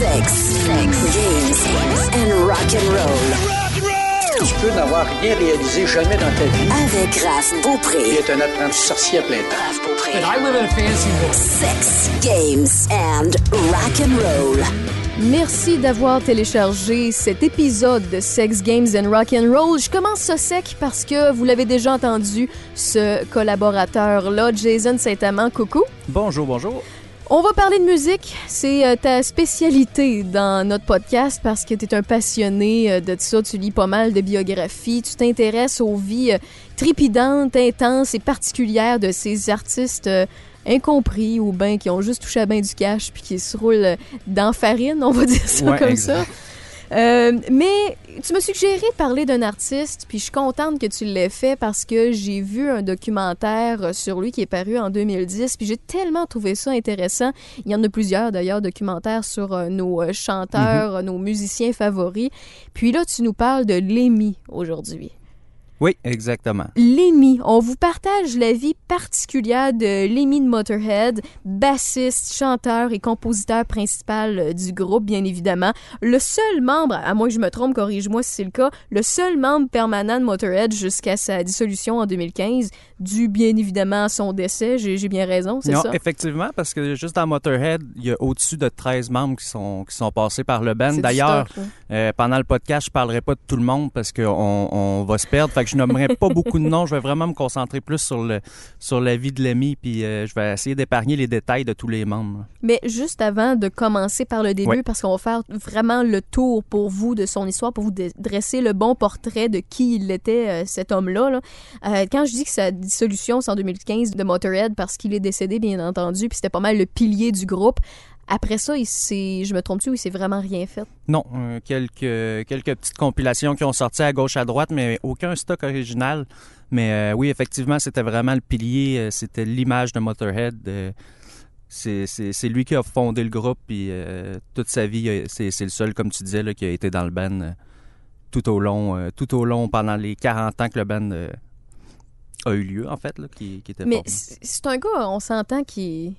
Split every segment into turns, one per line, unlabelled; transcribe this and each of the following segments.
Sex, sex, games and rock and roll.
Tu peux n'avoir rien réalisé jamais dans ta vie.
Avec Raph
Il
Beaupré.
est un apprenti sorcier à plein temps.
Raph Beaupré.
I live in a fancy world.
Sex, games and rock and roll.
Merci d'avoir téléchargé cet épisode de Sex Games and Rock and Roll. Je commence ça sec parce que vous l'avez déjà entendu, ce collaborateur-là, Jason Saint-Amand. Coucou.
Bonjour, bonjour.
On va parler de musique. C'est euh, ta spécialité dans notre podcast parce que tu es un passionné euh, de ça. Tu lis pas mal de biographies. Tu t'intéresses aux vies euh, trépidantes, intenses et particulières de ces artistes incompris ou ben qui ont juste touché à ben du cash puis qui se roulent dans farine, on va dire ça
Ouais,
comme
exact.
ça. Euh, mais tu m'as suggéré de parler d'un artiste, puis je suis contente que tu l'aies fait parce que j'ai vu un documentaire sur lui qui est paru en 2010, puis j'ai tellement trouvé ça intéressant. Il y en a plusieurs d'ailleurs, documentaires sur euh, nos euh, chanteurs, euh, nos musiciens favoris. Puis là, tu nous parles de Lémi aujourd'hui.
Oui, exactement.
Lémi, on vous partage la vie particulière de Lémi de Motorhead, bassiste, chanteur et compositeur principal euh, du groupe, bien évidemment. Le seul membre, à moins que je me trompe, corrige-moi si c'est le cas, le seul membre permanent de Motorhead jusqu'à sa dissolution en 2015, dû bien évidemment à son décès. J'ai bien raison, c'est
Non,
ça?
effectivement, parce que juste dans Motorhead, il y a au-dessus de 13 membres qui sont, qui sont passés par le band. D'ailleurs, euh, pendant le podcast, je parlerai pas de tout le monde parce qu'on on va se perdre. Fait que je nommerai pas beaucoup de noms. Je vais vraiment me concentrer plus sur, le, sur la vie de l'ami, puis euh, je vais essayer d'épargner les détails de tous les membres.
Mais juste avant de commencer par le début,
Ouais.
parce qu'on va faire vraiment le tour pour vous de son histoire, pour vous dresser le bon portrait de qui il était, euh, cet homme-là. là. Euh, quand je dis que sa dissolution, en 2015 de Motorhead, parce qu'il est décédé, bien entendu, puis c'était pas mal le pilier du groupe. Après ça, il je me trompe-tu, il s'est vraiment rien fait?
Non, euh, quelques, quelques petites compilations qui ont sorti à gauche, à droite, mais aucun stock original. Mais euh, oui, effectivement, c'était vraiment le pilier, euh, c'était l'image de Motorhead. c'est, lui qui a fondé le groupe, puis toute sa vie, c'est, le seul, comme tu disais, qui a été dans le band tout au long, tout au long, pendant les 40 ans que le band a eu lieu, en fait, là, qui, qui était
Mais c'est un gars, on s'entend, qui,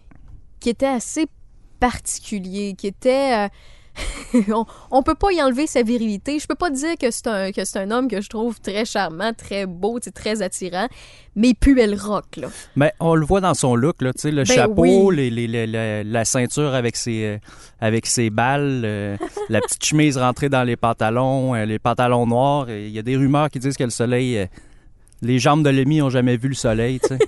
qui était assez particulier, qui était... euh, on, on peut pas y enlever sa virilité. Je peux pas dire que c'est un, que c'est un homme que je trouve très charmant, très beau, très attirant, mais il puait le rock, là.
Ben, on le voit dans son look, là, le
Ben
chapeau,
oui.
les, les- les- la, la ceinture avec ses, euh, avec ses balles, euh, la petite chemise rentrée dans les pantalons, euh, les pantalons noirs. Il y a des rumeurs qui disent que le soleil, les jambes de Lemmy ont jamais vu le soleil, tu sais.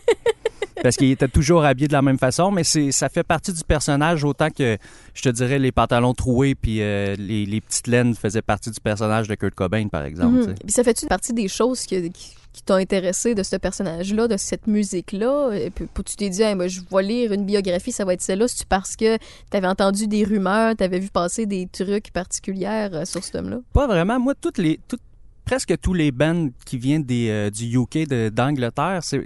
Parce qu'il était toujours habillé de la même façon, mais c'est ça fait partie du personnage autant que, je te dirais, les pantalons troués puis euh, les, les petites laines faisaient partie du personnage de Kurt Cobain, par exemple. tu.
Mhm. Puis ça fait-tu partie des choses que- qui, qui t'ont intéressé de ce personnage-là, de cette musique-là? Et puis, tu t'es dit, Hey, moi, je vais lire une biographie, ça va être celle-là. C'est-tu parce que t'avais entendu des rumeurs, t'avais vu passer des trucs particuliers euh, sur cet homme-là?
Pas vraiment. Moi, toutes les, toutes, presque tous les bands qui viennent des, euh, du UK, d'Angleterre, c'est,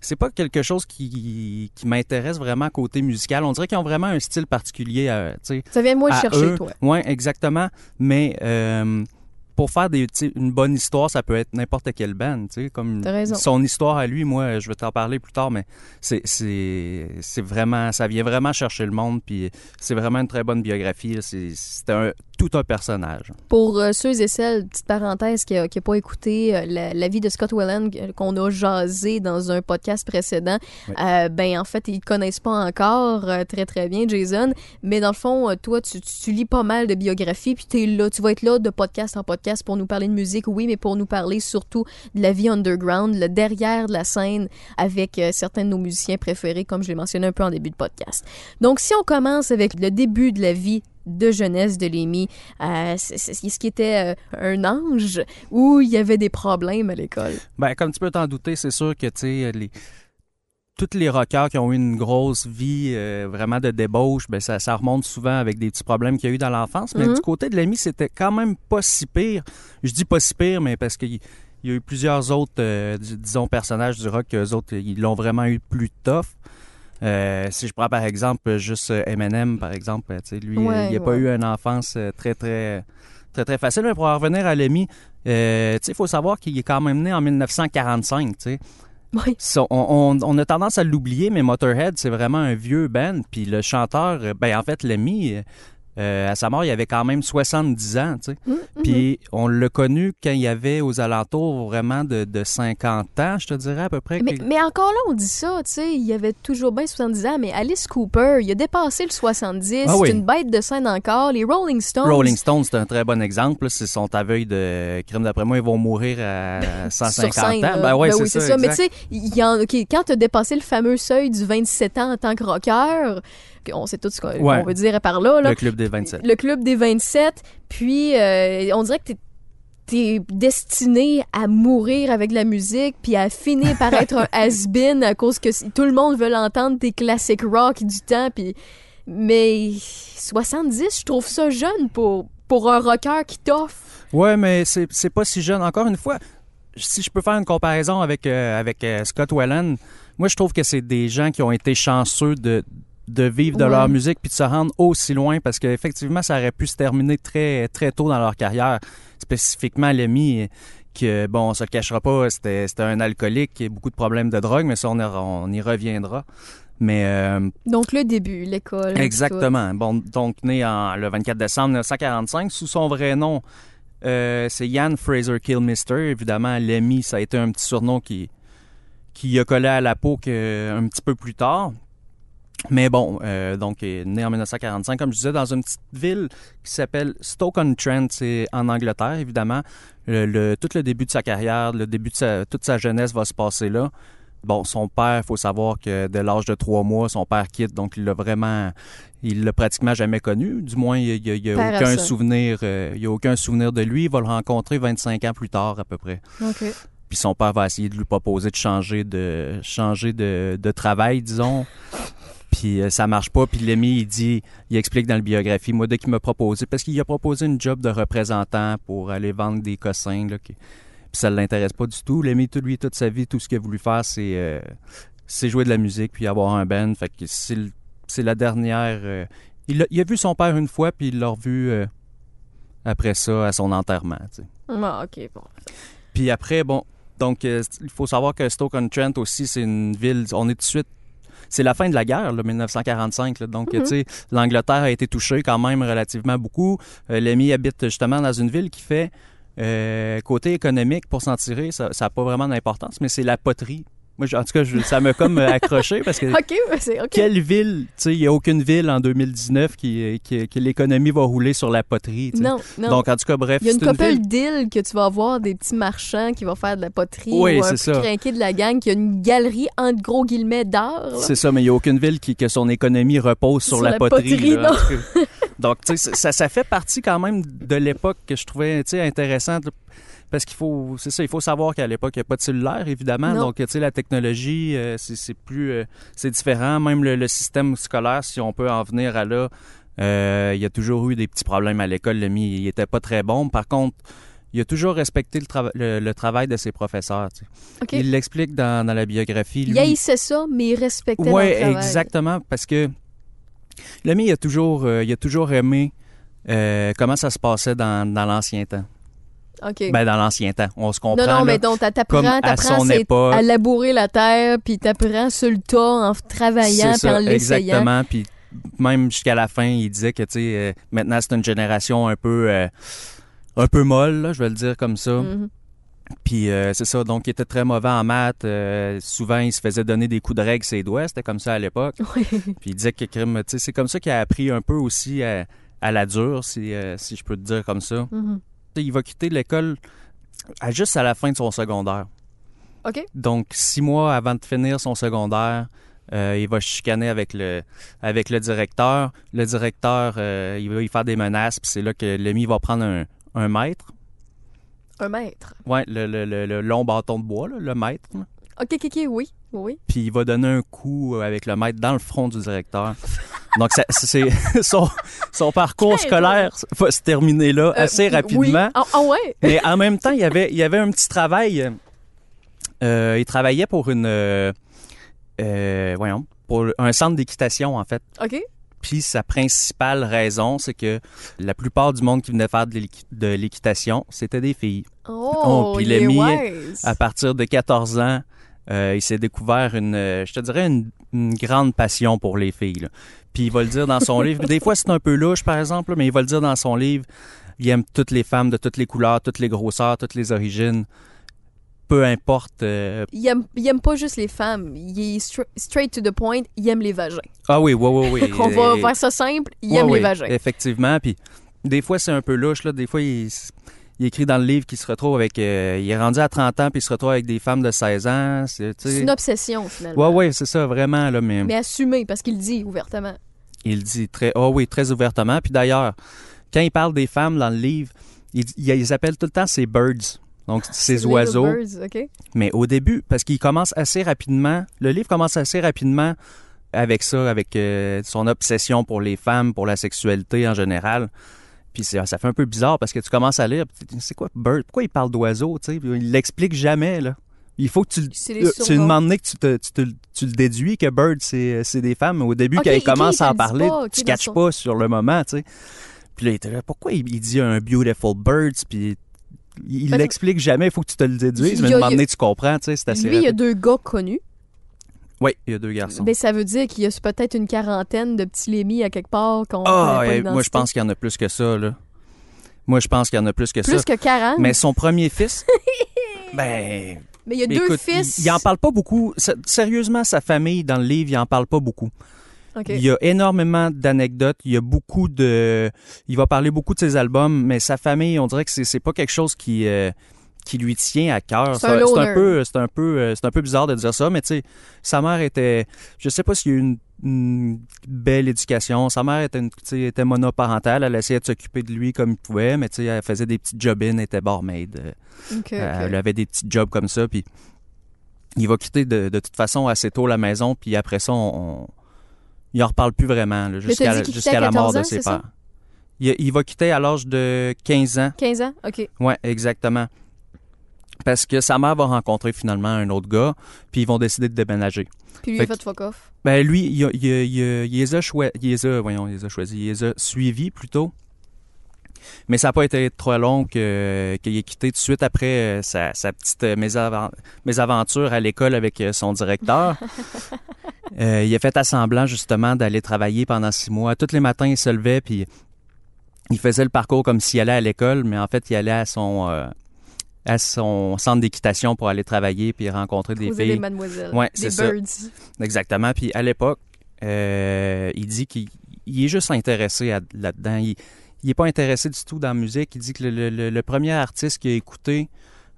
c'est pas quelque chose qui, qui m'intéresse vraiment côté musical. On dirait qu'ils ont vraiment un style particulier, sais.
Ça vient moi le
à
chercher,
eux.
toi.
Ouais, exactement. Mais euh, pour faire des, une bonne histoire, ça peut être n'importe quelle band, comme
T'as raison.
son histoire à lui. Moi, je vais t'en parler plus tard, mais c'est, vraiment, ça vient vraiment chercher le monde, puis c'est vraiment une très bonne biographie. c'est un, tout un personnage.
Pour euh, ceux et celles, petite parenthèse, qui n'a pas écouté euh, la, la vie de Scott Weiland euh, qu'on a jasé dans un podcast précédent,
Oui.
euh, ben en fait, ils ne connaissent pas encore très très bien Jason, mais dans le fond, toi, tu, tu- tu lis pas mal de biographies, puis es là, tu vas être là de podcast en podcast pour nous parler de musique, oui, mais pour nous parler surtout de la vie underground, le derrière de la scène, avec certains de nos musiciens préférés, comme je l'ai mentionné un peu en début de podcast. Donc, si on commence avec le début de la vie de jeunesse de Lémi, euh, est-ce qu'il était euh, un ange ou il y avait des problèmes à l'école?
Ben, comme tu peux t'en douter, c'est sûr que, tu sais, les... Toutes les rockers qui ont eu une grosse vie euh, vraiment de débauche, ben ça, ça remonte souvent avec des petits problèmes qu'il y a eu dans l'enfance. Mais
Mhm.
du côté de l'ami, c'était quand même pas si pire. Je dis pas si pire, mais parce qu'il il y a eu plusieurs autres, euh, dis- disons, personnages du rock, eux autres, ils l'ont vraiment eu plus tough. Euh, si je prends par exemple juste euh, Eminem, par exemple, tu sais, lui,
Ouais,
euh, il n'a pas eu une enfance euh, très, très, très, très facile. Mais pour en revenir à Lemmy, euh, tu sais, il faut savoir qu'il est quand même né en 1945, tu sais.
Oui.
On, on- on a tendance à l'oublier, mais Motorhead, c'est vraiment un vieux band. Puis le chanteur, euh, ben en fait, Lemmy, euh, à sa mort, il avait quand même 70 ans, tu sais.
Hum, hum.
Puis on l'a connu quand il avait aux alentours vraiment de, de 50 ans, je te dirais à peu près.
Mais, encore là, on dit ça, tu sais, il avait toujours bien 70 ans, mais Alice Cooper, il a dépassé le 70,
Ah oui.
c'est une bête de scène encore. Les Rolling Stones,
Rolling Stones, c'est un très bon exemple. là. C'est son aveugle de crime d'après moi, ils vont mourir à 150
sur scène,
ans. Ben ouais,
Ben
c'est
oui,
ça.
c'est ça. Mais tu sais, y quand tu as dépassé le fameux seuil du 27 ans en tant que rocker, on sait tout ce qu'on
Ouais.
veut dire par là, là
le club des 27.
le club des 27, puis euh, on dirait que t'es t'es destiné à mourir avec la musique puis à finir par être un has-been à cause que tout le monde veut l'entendre tes classiques rock du temps puis mais 70 je trouve ça jeune pour pour un rocker qui t'offre
Ouais, mais c'est c'est pas si jeune. Encore une fois, si je peux faire une comparaison avec, euh, avec euh, Scott Weiland, moi je trouve que c'est des gens qui ont été chanceux de, de vivre de
Ouais.
leur musique puis de se rendre aussi loin parce qu'effectivement, ça aurait pu se terminer très, très tôt dans leur carrière. Spécifiquement, Lemmy, que bon, on se le cachera pas, c'était un alcoolique qui a beaucoup de problèmes de drogue, mais ça, on, y- on y reviendra. Mais euh,
donc le début l'école
Exactement. Bon, donc né en, le 24 décembre 1945, sous son vrai nom, euh, c'est Ian Fraser Kilmister. Évidemment, Lemmy, ça a été un petit surnom qui, qui a collé à la peau que, un petit peu plus tard. Mais bon, euh, donc est né en 1945, comme je disais, dans une petite ville qui s'appelle Stoke-on-Trent, c'est en Angleterre, évidemment. Le, le- tout le début de sa carrière, le début de sa, toute sa jeunesse va se passer là. Bon, son père, il faut savoir que dès l'âge de trois mois, son père quitte, donc il l'a vraiment, il l'a pratiquement jamais connu. Du moins, il n'y a, aucun souvenir, euh, il y a aucun souvenir de lui. Il va le rencontrer 25 ans plus tard à peu près.
OK.
Puis son père va essayer de lui proposer de changer de changer de, de travail, disons. Puis euh, ça marche pas. Puis Lemmy, il dit, il explique dans la biographie, moi, dès qu'il m'a proposé, parce qu'il a proposé une job de représentant pour aller vendre des cossins, là, qui- puis ça ne l'intéresse pas du tout. Lemmy, tout, lui, toute sa vie, tout ce qu'il a voulu faire, c'est euh, c'est jouer de la musique, puis avoir un band. Fait que c'est le- c'est la dernière... euh, il, a, il a vu son père une fois, puis il l'a revu après ça, à son enterrement, tu sais.
Ah, OK, bon.
Puis après, bon, donc il faut savoir que Stoke-on-Trent aussi, c'est une ville, on est tout de suite, c'est la fin de la guerre, là, 1945, là, donc
Mhm.
tu sais, l'Angleterre a été touchée quand même relativement beaucoup. Euh, Lemmy habite justement dans une ville qui fait, euh, côté économique, pour s'en tirer, ça n'a pas vraiment d'importance, mais c'est la poterie. Moi, en tout cas, je- ça m'a comme euh, accroché parce que
OK, ben, c'est OK.
quelle ville, tu sais, il n'y a aucune ville en 2019 qui, qui, que l'économie va rouler sur la poterie.
Non, non.
Donc, en tout cas, bref,
Il y a une couple d'îles que tu vas voir des petits marchands qui vont faire de la poterie
Oui, c'est ça.
de la gang qui a une galerie entre gros guillemets d'art.
C'est ça, mais il n'y a aucune ville qui, que son économie repose sur,
Sur
la,
la
poterie. là, cas. Donc, tu sais, ça, ça fait partie quand même de l'époque que je trouvais, tu sais, intéressante. Parce qu'il faut, c'est ça, il faut savoir qu'à l'époque, il n'y a pas de cellulaire, évidemment.
Non.
Donc, tu sais, la technologie, euh, c'est plus, euh, c'est différent. Même le, le système scolaire, si on peut en venir à là, euh, il y a toujours eu des petits problèmes à l'école. Le mi, il était pas très bon. Par contre, il a toujours respecté le, le- le travail de ses professeurs. tu sais.
OK.
Il l'explique dans, dans la biographie.
Il
Lui,
haïssait ça, mais il respectait
oui,
leur travail.
exactement, parce que l'ami, il a toujours, il a toujours aimé comment ça se passait dans, dans l'ancien temps. Ben, dans l'ancien temps, on se comprend.
non, non, mais donc, t'apprends,
à
t'apprends
époque.
à labourer la terre, puis t'apprends sur le tas en travaillant, puis en l'essayant.
exactement. Puis même jusqu'à la fin, il disait que, tu sais, euh, maintenant, c'est une génération un peu, euh, un peu molle, là, je vais le dire comme ça.
Mhm.
Puis euh, c'est ça, donc il était très mauvais en maths. euh, souvent, il se faisait donner des coups de règle ses doigts. C'était comme ça à l'époque.
Oui.
Puis il disait que c'est comme ça qu'il a appris un peu aussi à, à la dure, si, euh, si je peux te dire comme ça.
Mhm.
Sais, Il va quitter l'école à- juste à la fin de son secondaire.
OK.
Donc, six mois avant de finir son secondaire, euh, il va chicaner avec le, avec le directeur. Le directeur, euh, il va y faire des menaces, puis c'est là que l'ami va prendre un, un mètre.
Un maître.
Ouais, le, le- le- long bâton de bois, là, le mètre. là.
OK, OK, OK, oui. Oui.
Puis il va donner un coup avec le mètre dans le front du directeur. Donc, ça- c'est son, son parcours scolaire va se terminer là
Euh,
assez rapidement.
Ah, ah ouais?
Mais en même temps, il y avait, il y avait un petit travail. Euh, il travaillait pour une. euh, euh, voyons, pour un centre d'équitation, en fait.
OK.
Puis sa principale raison, c'est que la plupart du monde qui venait faire de l'équi- de l'équitation, c'était des filles.
Oh,
Oh, puis
il
l'ami,
wise.
À partir de 14 ans, euh, il s'est découvert une, euh, je te dirais, une, une grande passion pour les filles. là. Puis il va le dire dans son livre. Des fois, c'est un peu louche, par exemple, là, mais il va le dire dans son livre. Il aime toutes les femmes de toutes les couleurs, toutes les grosseurs, toutes les origines. Peu importe. euh,
Il aime, il aime pas juste les femmes. Il est stra- straight to the point. Il aime les vagins.
Ah oui, oui, oui, oui.
On va faire ça simple. Il
Ouais,
aime
ouais,
les vagins.
Effectivement. Puis des fois, c'est un peu louche. Là. Des fois, il, il écrit dans le livre qu'il se retrouve avec. euh, il est rendu à 30 ans, puis il se retrouve avec des femmes de 16 ans. C'est,
une obsession, finalement.
Ouais, ouais, c'est ça, vraiment. Là, mais,
Mais assumé, parce qu'il dit ouvertement.
il dit très. Oh oui, très ouvertement. Puis d'ailleurs, quand il parle des femmes dans le livre, il, il, il appelle tout le temps ces birds. Donc, ces
Little
oiseaux.
Birds?
Mais au début, parce qu'il commence assez rapidement, le livre commence assez rapidement avec ça, avec euh, son obsession pour les femmes, pour la sexualité en général. Puis ça fait un peu bizarre parce que tu commences à lire, c'est quoi bird? Pourquoi il parle d'oiseaux? tu sais? Puis Il l'explique jamais, là. Il faut que tu, tu que tu, te, tu, te- tu le déduis que bird, c'est des femmes. Au début, quand il commence à en parler,
pas,
tu
dans
catches pas sur le moment, tu sais. Puis là, il était là, pourquoi il, il dit un beautiful birds? Puis il l'explique jamais, il faut que tu te le déduises. Mais à un moment donné, tu comprends, tu sais, c'est assez
Lui, il y a deux gars connus.
Oui, il y a deux garçons.
Ben, ça veut dire qu'il y a peut-être une quarantaine de petits lémis à quelque part qu'on
Ah, eh, moi, je pense qu'il y en a plus que ça, là. Moi, je pense qu'il y en a plus que
Plus
ça.
que 40.
Mais son premier fils, ben,
Mais il y a deux
écoute,
fils.
il, il en parle pas beaucoup. Sérieusement, sa famille, dans le livre, il en parle pas beaucoup.
OK.
Il y a énormément d'anecdotes. Il y a beaucoup de. Il va parler beaucoup de ses albums, mais sa famille, on dirait que c'est c'est pas quelque chose qui. euh, qui lui tient à cœur.
C'est un
peu, c'est un peu, euh, c'est un peu bizarre de dire ça, mais tu sais, sa mère était, je sais pas s'il y a eu une, une belle éducation. Sa mère était, une- était monoparentale, elle essayait de s'occuper de lui comme il pouvait, mais tu sais, elle faisait des petits job-ins, elle était barmaid. euh,
OK.
Elle avait des petits jobs comme ça, puis il va quitter de, de toute façon assez tôt la maison, puis après ça, on, on- il en reparle plus vraiment, jusqu'à la mort
14 ans,
de ses pères. Il, il va quitter à l'âge de 15 ans.
15 ans? OK.
Ouais, exactement. Parce que sa mère va rencontrer finalement un autre gars, puis ils vont décider de déménager.
Puis lui, il
Fait
a fait fuck off?
Ben lui, il, a- il, a- il, a- il les a il voyons, il les a choisis, il les a suivis plutôt. Mais ça n'a pas été trop long qu'il ait quitté tout de suite après euh, sa, sa petite euh, mésaventure à l'école avec euh, son directeur. Euh, il a fait à semblant justement d'aller travailler pendant six mois. Tous les matins, il se levait puis il faisait le parcours comme s'il allait à l'école, mais en fait, il allait à son euh, à son centre d'équitation pour aller travailler puis rencontrer des filles.
des mademoiselles.
Ouais,
des
ça.
birds.
Exactement. Puis à l'époque, euh, il dit qu'il il est juste intéressé là-dedans. Il, il est pas intéressé du tout dans la musique. Il dit que le, le- le- le premier artiste qu'il a écouté,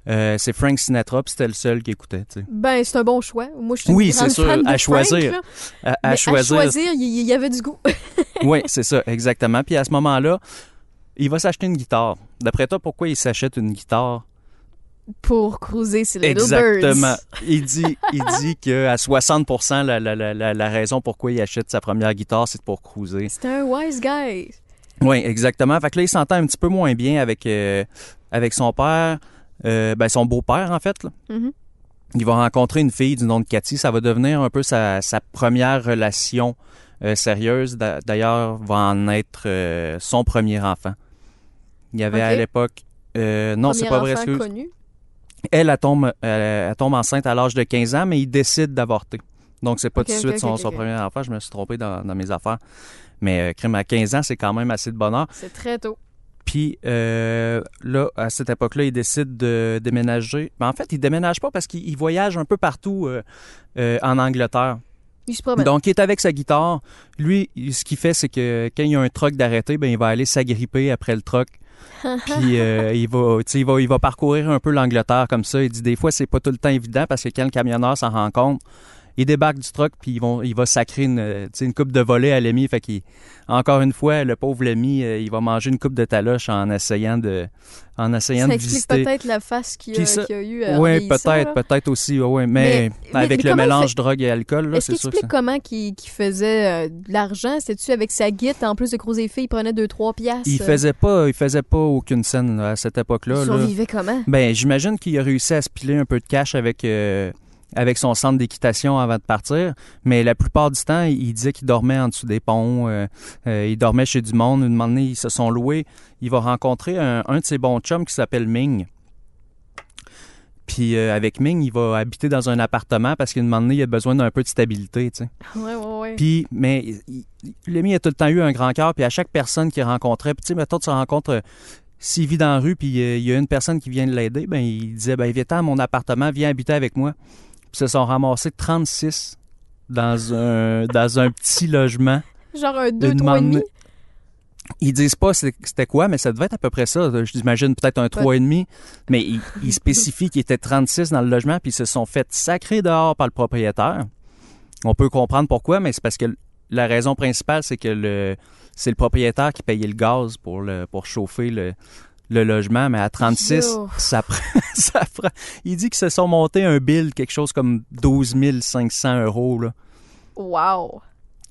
euh, c'est Frank Sinatra, puis c'était le seul qu'il écoutait. tu sais.
Ben, c'est un bon choix. Moi, je suis
Oui, c'est sûr, à choisir. À, à choisir.
À choisir, il il y avait du goût.
oui, c'est ça, exactement. Puis à ce moment-là, il va s'acheter une guitare. D'après toi, pourquoi il s'achète une guitare?
Pour cruiser ces Little
Exactement.
Birds.
Il dit, il dit qu'à 60 la, la, la, la, raison pourquoi il achète sa première guitare, c'est pour cruiser.
C'était un wise guy.
Oui, exactement. Fait que là, il s'entend un petit peu moins bien avec, euh, avec son père, euh, ben, son beau-père, en fait. là.
Mhm.
Il va rencontrer une fille du nom de Cathy. Ça va devenir un peu sa, sa première relation euh, sérieuse. D'a- D'ailleurs, va en être son premier enfant. Il y avait à l'époque... non, c'est pas vrai, excuse.
connu.
Elle, elle tombe, elle, elle tombe enceinte à l'âge de 15 ans, mais il décide d'avorter. Donc, c'est pas tout de suite son, premier enfant. Je me suis trompé dans, dans mes affaires. Mais euh, crime à 15 ans, c'est quand même assez de bonheur.
C'est très tôt.
Puis euh, là, à cette époque-là, il décide de déménager. Mais en fait, il déménage pas parce qu'il il voyage un peu partout euh, euh, en Angleterre.
Il se promène.
Donc, il est avec sa guitare. Lui, ce qu'il fait, c'est que quand il y a un truck d'arrêté, ben, il va aller s'agripper après le truck. Puis euh, il, va, il, va, il va parcourir un peu l'Angleterre comme ça. Il dit des fois, c'est pas tout le temps évident parce que quand le camionneur s'en rend compte, il débarque du truck puis ils vont, il va sacrer une, euh, une coupe de volée à l'ami. Fait qu'il, encore une fois, le pauvre l'ami, euh, il va manger une coupe de taloche en essayant de, en essayant
ça
de
explique peut-être la face qu'il a- a eu à
Oui, peut-être, peut-être aussi, ouais, ouais. Mais,
Mais-
avec
mais
le mélange drogue et alcool, là, c'est sûr que
explique
ça-
comment qu'il faisait euh, de l'argent? C'était-tu avec sa guite, en plus de croiser filles, il prenait 2-3 piastres?
il
euh,
faisait pas, il faisait pas aucune scène là, à cette époque-là.
il
là.
survivait comment?
Ben, j'imagine qu'il a réussi à se piler un peu de cash avec, euh, avec son centre d'équitation avant de partir, mais la plupart du temps, il, disait qu'il dormait en dessous des ponts, euh, euh, il dormait chez du monde. Une moment donné, ils se sont loués. Il va rencontrer un, un de ses bons chums qui s'appelle Ming. Puis euh, avec Ming, il va habiter dans un appartement parce qu'à un moment donné, il a besoin d'un peu de stabilité, tu sais.
Ouais, ouais, ouais.
Puis, mais il- a tout le temps eu un grand cœur, puis à chaque personne qu'il rencontrait, puis tu sais, mettons, tu rencontres, s'il vit dans la rue, puis euh, il y a une personne qui vient de l'aider, ben il disait, ben viens à mon appartement, viens habiter avec moi. Se sont ramassés 36 dans un, dans un petit logement.
Genre un 2,
Une
3 et demi?
Ils disent pas c'était quoi, mais ça devait être à peu près ça. J'imagine peut-être un 3,5. Mais ils, ils spécifient qu'il était 36 dans le logement, puis ils se sont fait sacrer dehors par le propriétaire. On peut comprendre pourquoi, mais c'est parce que la raison principale, c'est que le c'est le propriétaire qui payait le gaz pour, le, pour chauffer le, le logement. Mais à 36,
Yo.
ça prend, ça prend. Il dit qu'ils se sont montés un bill, quelque chose comme 12 500 euros. Là
Wow.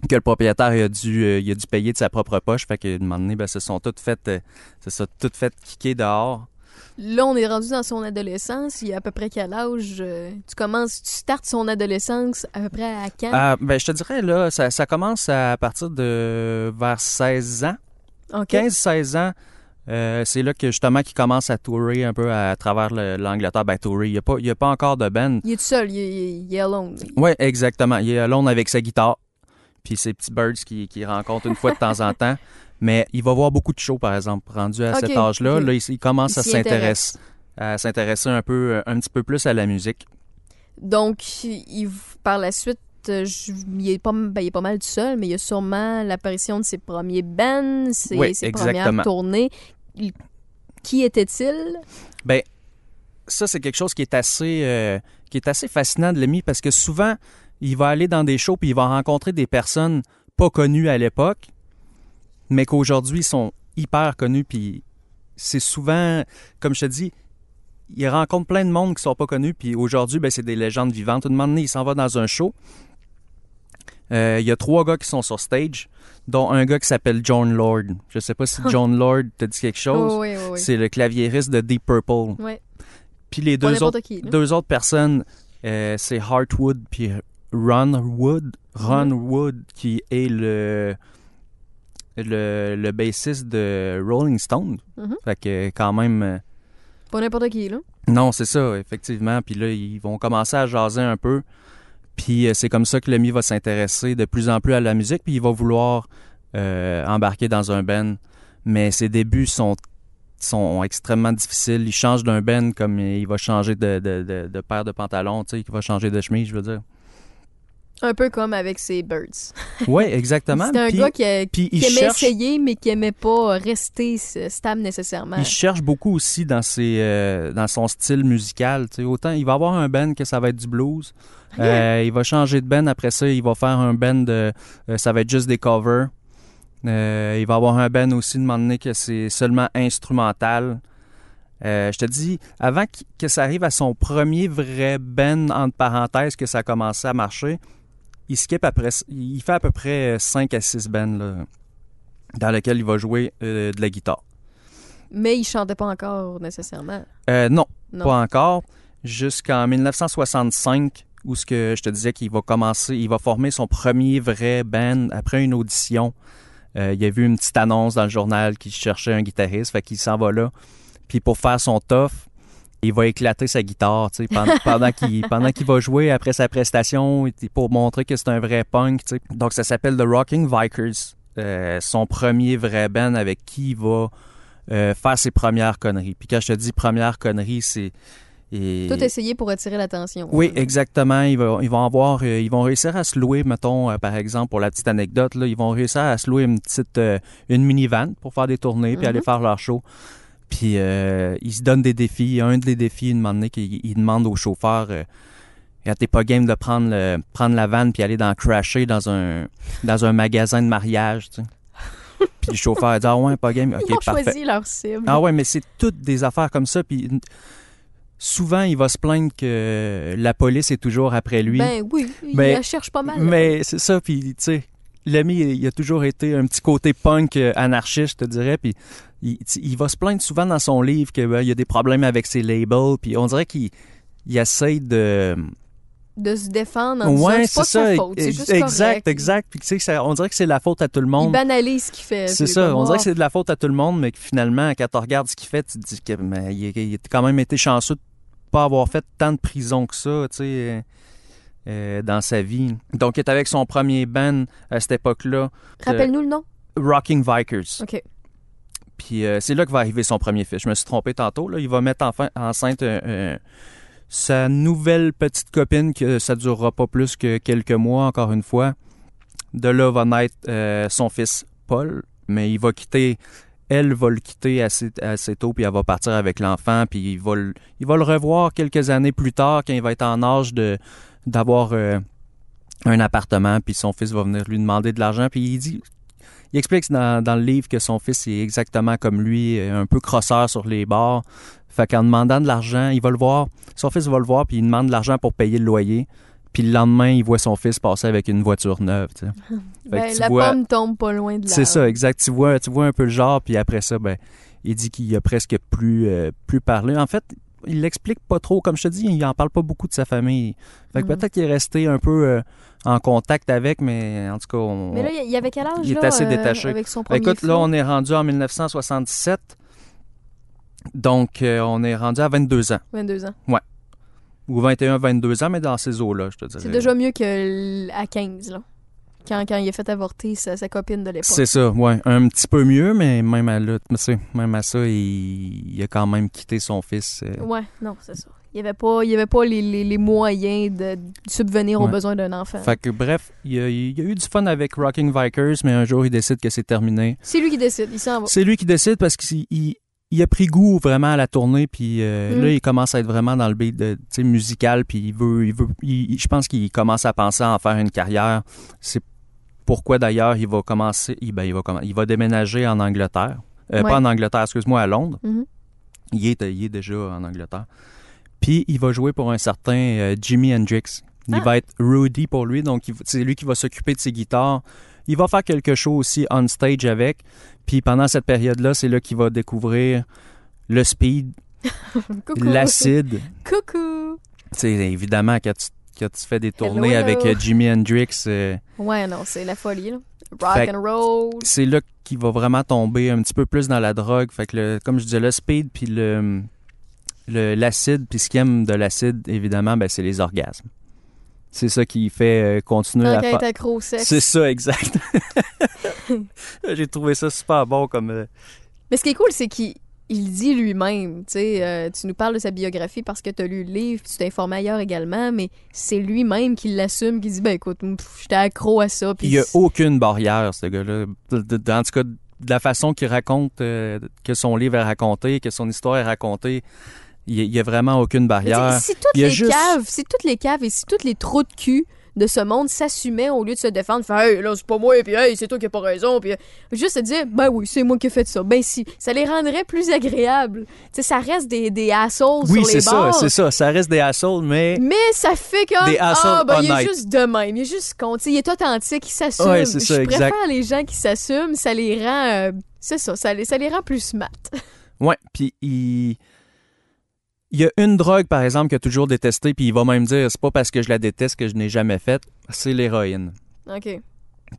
que le propriétaire il a dû euh, il a dû payer de sa propre poche fait que un moment donné ben se sont toutes faites euh, se sont toutes faites kicker dehors
Là, on est rendu dans son adolescence. Il y a à peu près quel âge euh, tu commences, tu startes son adolescence à peu près à quand?
Ah, ben je te dirais là ça, ça commence à partir de vers 16 ans
OK.
15 16 ans euh, c'est là que justement qu'il commence à tourer un peu à, travers le- l'Angleterre. Ben tourer il y a pas il a pas encore de band.
Il est tout seul, il est, il alone.
ouais exactement. Il est alone avec sa guitare puis ses petits birds qui, qui rencontre une fois de temps en temps. Mais il va voir beaucoup de shows par exemple rendu à cet âge-là. là il, il commence à s'intéresser à s'intéresser un peu euh, un petit peu plus à la musique.
Donc, il, par la suite, je- il, est pas, ben, il est pas mal tout seul, mais il y a sûrement l'apparition de ses premiers bands, ses,
Oui,
ses
exactement.
premières tournées. Il- qui était-il?
Ben, ça, c'est quelque chose qui est assez, euh, qui est assez fascinant de l'ami parce que souvent, il va aller dans des shows puis il va rencontrer des personnes pas connues à l'époque, mais qu'aujourd'hui sont hyper connues. Puis c'est souvent, comme je te dis, il rencontre plein de monde qui sont pas connus. Puis aujourd'hui, ben, c'est des légendes vivantes. Une moment donné, il s'en va dans un show. Euh, Il y a trois gars qui sont sur stage, dont un gars qui s'appelle John Lord. Je sais pas si John Lord te dit quelque chose.
Oh, oui, oui, oui.
C'est le claviériste de Deep Purple. Puis les deux autres,
qui. là.
deux autres personnes, euh, c'est Hartwood puis Ron Wood. Ron. Wood, qui est le, le, le bassiste de Rolling Stone.
Mhm.
Fait que quand même... euh,
Pas n'importe qui, là.
non, c'est ça, effectivement. Puis là, ils vont commencer à jaser un peu. Puis euh, c'est comme ça que Lemmy va s'intéresser de plus en plus à la musique. Puis il va vouloir euh, embarquer dans un band. Mais ses débuts sont, sont extrêmement difficiles. Il change d'un band comme il va changer de, de, de, de paire de pantalons, tu sais, il va changer de chemise, je veux dire.
Un peu comme avec ses Birds.
Oui, exactement.
C'était un
Puis
gars qui, a-
puis
qui
il
aimait
cherche-
essayer, mais qui aimait pas rester stable nécessairement.
Il cherche beaucoup aussi dans ses euh, dans son style musical. Autant il va avoir un band que ça va être du blues. Euh, il va changer de band après ça. Il va faire un band de euh, ça va être juste des covers. Il va avoir un band aussi de moment donné que c'est seulement instrumental. Euh, je te dis, avant qu- que ça arrive à son premier vrai band, entre parenthèses, que ça a commencé à marcher, il skip après, il fait à peu près 5 à 6 bands là, dans lesquels il va jouer euh, de la guitare.
Mais il chantait pas encore nécessairement.
Euh, non,
Non.
pas encore. Jusqu'en 1965, où ce que je te disais qu'il va commencer, il va former son premier vrai band après une audition. Euh, il a vu une petite annonce dans le journal qu'il cherchait un guitariste, fait qu'il s'en va là. Puis pour faire son tough, il va éclater sa guitare, tu sais, pendant, pendant qu'il va jouer après sa prestation, pour montrer que c'est un vrai punk, tu sais. Donc ça s'appelle The Rocking Vikers, euh, son premier vrai band avec qui il va euh, faire ses premières conneries. Puis quand je te dis première connerie, c'est et-
Tout essayer pour attirer l'attention.
oui, exactement. Ils vont, ils vont avoir, euh, ils vont réussir à se louer, mettons, euh, par exemple, pour la petite anecdote, là, ils vont réussir à se louer une petite, euh, une minivan pour faire des tournées, puis
Mhm.
aller faire leur show. Puis euh, ils se donnent des défis. Un des défis, une moment donné, qu'il il demande au chauffeur, euh, t'es pas game de prendre, le, prendre la vanne puis aller dans crasher dans un, dans un magasin de mariage, tu sais. Puis le chauffeur dit, ah ouais, pas game.
Ils ont
parfait.
choisi leur cible.
Ah ouais, mais c'est toutes des affaires comme ça. Puis souvent, il va se plaindre que la police est toujours après lui.
Ben oui, il
Mais-
la cherche pas mal.
mais c'est ça. Puis tu sais, l'ami, il a toujours été un petit côté punk euh, anarchiste, je te dirais. Puis il, il va se plaindre souvent dans son livre qu'il y a des problèmes avec ses labels. Puis on dirait qu'il il essaye de.
De se défendre en disant
Ouais,
que c'est pas de sa faute, c'est juste
exact,
correct.
exact. Puis tu sais, on dirait que c'est la faute à tout le
Il
monde.
banalise ce qu'il fait.
C'est ça, on dirait
oh,
que c'est de la faute à tout le monde, mais que finalement, quand tu regardes ce qu'il fait, tu te dis que mais, il, il a quand même été chanceux pas avoir fait tant de prison que ça, tu sais, euh, euh, dans sa vie. Donc, il est avec son premier band à cette époque-là,
Rappelle-nous le nom.
Rocking Vikers.
OK.
Puis euh, c'est là que va arriver son premier fils. Je me suis trompé tantôt. Là. Il va mettre enfin enceinte euh, euh, sa nouvelle petite copine, que ça durera pas plus que quelques mois, encore une fois. De là va naître son fils Paul, mais il va quitter. Elle va le quitter assez, assez tôt, puis elle va partir avec l'enfant, puis il va, le, il va le revoir quelques années plus tard, quand il va être en âge d'avoir un appartement, puis son fils va venir lui demander de l'argent, puis il dit il explique dans, dans le livre que son fils est exactement comme lui, euh, un peu crosseur sur les bords. Fait qu'en demandant de l'argent, il va le voir. Son fils va le voir, puis il demande de l'argent pour payer le loyer. Puis le lendemain, il voit son fils passer avec une voiture neuve. tu sais.
Ben,
tu
la
vois-
pomme tombe pas loin de là.
C'est ça, exact. Tu vois, tu vois un peu le genre, puis après ça, ben, il dit qu'il a presque plus, euh, plus parlé. En fait, il l'explique pas trop. Comme je te dis, il en parle pas beaucoup de sa famille. Fait que
Mhm.
peut-être qu'il est resté un peu euh, en contact avec, mais en tout cas, on,
Mais là, il y avait quel âge,
Il est assez
euh,
détaché.
avec son premier
écoute, là, on est rendu en 1977. Donc, euh, on est rendu à 22 ans.
22 ans.
Ou 21, 22 ans, mais dans ces eaux-là, je te dirais.
C'est déjà mieux que l- à 15, là. Quand, quand il a fait avorter sa, sa copine de l'époque.
C'est ça, ouais. Un petit peu mieux, mais même à, là, même à ça, il, il a quand même quitté son fils. euh,
Ouais, non, c'est ça. Il n'y avait pas, il avait pas les, les- les moyens de subvenir aux besoins d'un enfant.
Fait que bref, il a, il a eu du fun avec Rocking Vikers, mais un jour, il décide que c'est terminé.
C'est lui qui décide, il s'en va.
C'est lui qui décide parce qu'il il- il a pris goût vraiment à la tournée, puis euh,
Mm.
là, il commence à être vraiment dans le beat de, musical, puis il veut, il veut, je pense qu'il commence à penser à en faire une carrière. C'est pourquoi d'ailleurs il va commencer, il, ben, il va, comm- il va déménager en Angleterre, Euh,
Ouais.
pas en Angleterre, excuse-moi, à Londres.
Mhm.
Il est, il est déjà en Angleterre. Puis il va jouer pour un certain euh, Jimi Hendrix. Il
Ah.
va être Rudy pour lui, donc c'est lui qui va s'occuper de ses guitares. Il va faire quelque chose aussi on stage avec. Puis pendant cette période-là, c'est là qu'il va découvrir le speed, l'acide.
Coucou.
C'est évidemment quand tu, quand tu fais des tournées
Hello,
avec euh, Jimi Hendrix, euh,
Ouais, non, c'est la folie, là. Rock
Fait-
and roll.
c'est là qu'il va vraiment tomber un petit peu plus dans la drogue. Fait que, le- comme je disais, le speed puis le l'acide, puis ce qu'il aime de l'acide, évidemment, ben, c'est les orgasmes. C'est ça qui fait euh, continuer à faire.
être accro au sexe.
C'est ça, exact. J'ai trouvé ça super bon comme.
Mais ce qui est cool, c'est qu'il il dit lui-même, tu sais, euh, tu nous parles de sa biographie parce que tu as lu le livre, tu t'es informé ailleurs également, mais c'est lui-même qui l'assume, qui dit, ben écoute, j'étais accro à ça, puis
Il n'y a aucune barrière, ce gars-là. En tout cas, de la façon qu'il raconte, euh, que son livre est raconté, que son histoire est racontée, il n'y a, vraiment aucune barrière.
Si toutes
Il
les
juste-
caves, si toutes les caves et si toutes les trous de cul de ce monde s'assumaient au lieu de se défendre, faire hey, là c'est pas moi, puis hey, c'est toi qui as pas raison, puis euh, juste se dire ben oui, c'est moi qui ai fait ça. Ben si, ça les rendrait plus agréables. Tu sais, ça reste des, des assholes
Oui,
sur les
c'est ça, c'est ça. Ça reste des assholes, mais.
Mais ça fait comme
Des assholes
ah ben il est juste de même, il est juste con, il est authentique, il s'assume.
Ouais, c'est ça,
Je
exact.
préfère les gens qui s'assument, ça les rend euh, c'est ça, ça les, ça les rend plus smart.
Ouais, puis il. Il y a une drogue, par exemple, qu'il a toujours détestée, puis il va même dire c'est pas parce que je la déteste que je n'ai jamais faite, c'est l'héroïne.
OK.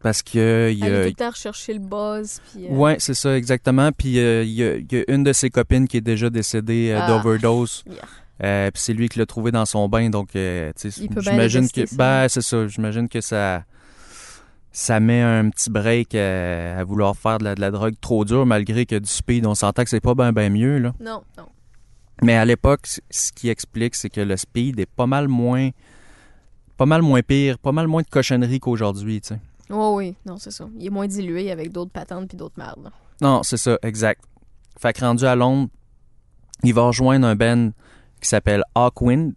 Parce que il a,
tout le temps rechercher le buzz puis euh,
Ouais, c'est ça, exactement. Puis euh, il y, a, il y a une de ses copines qui est déjà décédée euh,
Ah.
d'overdose.
Yeah.
Euh, puis c'est lui qui l'a trouvé dans son bain, donc euh, j'imagine que
ça.
ben c'est ça, j'imagine que ça ça met un petit break à vouloir faire de la, de la drogue trop dure malgré que du speed, on s'entend que c'est pas bien ben mieux là.
Non, non.
Mais à l'époque, ce qui explique c'est que le speed est pas mal moins pas mal moins pire, pas mal moins de cochonnerie qu'aujourd'hui, tu sais.
Oh oui, non, c'est ça. Il est moins dilué avec d'autres patentes puis d'autres merdes.
Non, c'est ça, exact. Fait que rendu à Londres, il va rejoindre un band qui s'appelle Hawkwind.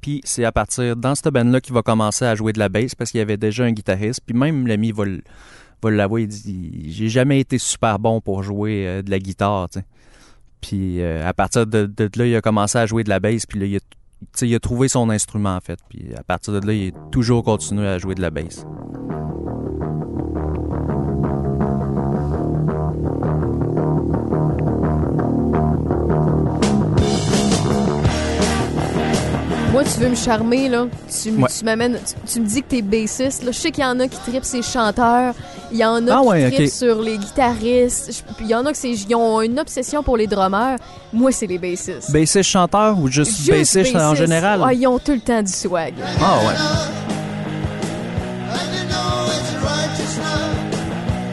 Puis c'est à partir, dans ce band-là, qu'il va commencer à jouer de la bass parce qu'il y avait déjà un guitariste. Puis même l'ami va le- va l'avouer, il dit J'ai jamais été super bon pour jouer euh, de la guitare, tu sais. Puis euh, à partir de, là, il a commencé à jouer de la bass. Puis là, il a, il a trouvé son instrument, en fait. Puis à partir de là, il a toujours continué à jouer de la bass.
Moi, tu veux me charmer, là. Tu, m-
Ouais.
tu m'amènes. Tu, tu me dis que t'es bassiste. Là. Je sais qu'il y en a qui tripent ces chanteurs. Il y en a
Ah
qui
ouais,
trippent
ok.
sur les guitaristes. Je- puis Il y en a qui c'est- ils ont une obsession pour les drummers. Moi, c'est les bassistes.
Bassiste chanteur ou juste,
Juste
bassiste en
bassistes.
général?
Ah, ils ont tout le temps du swag.
Ah ouais.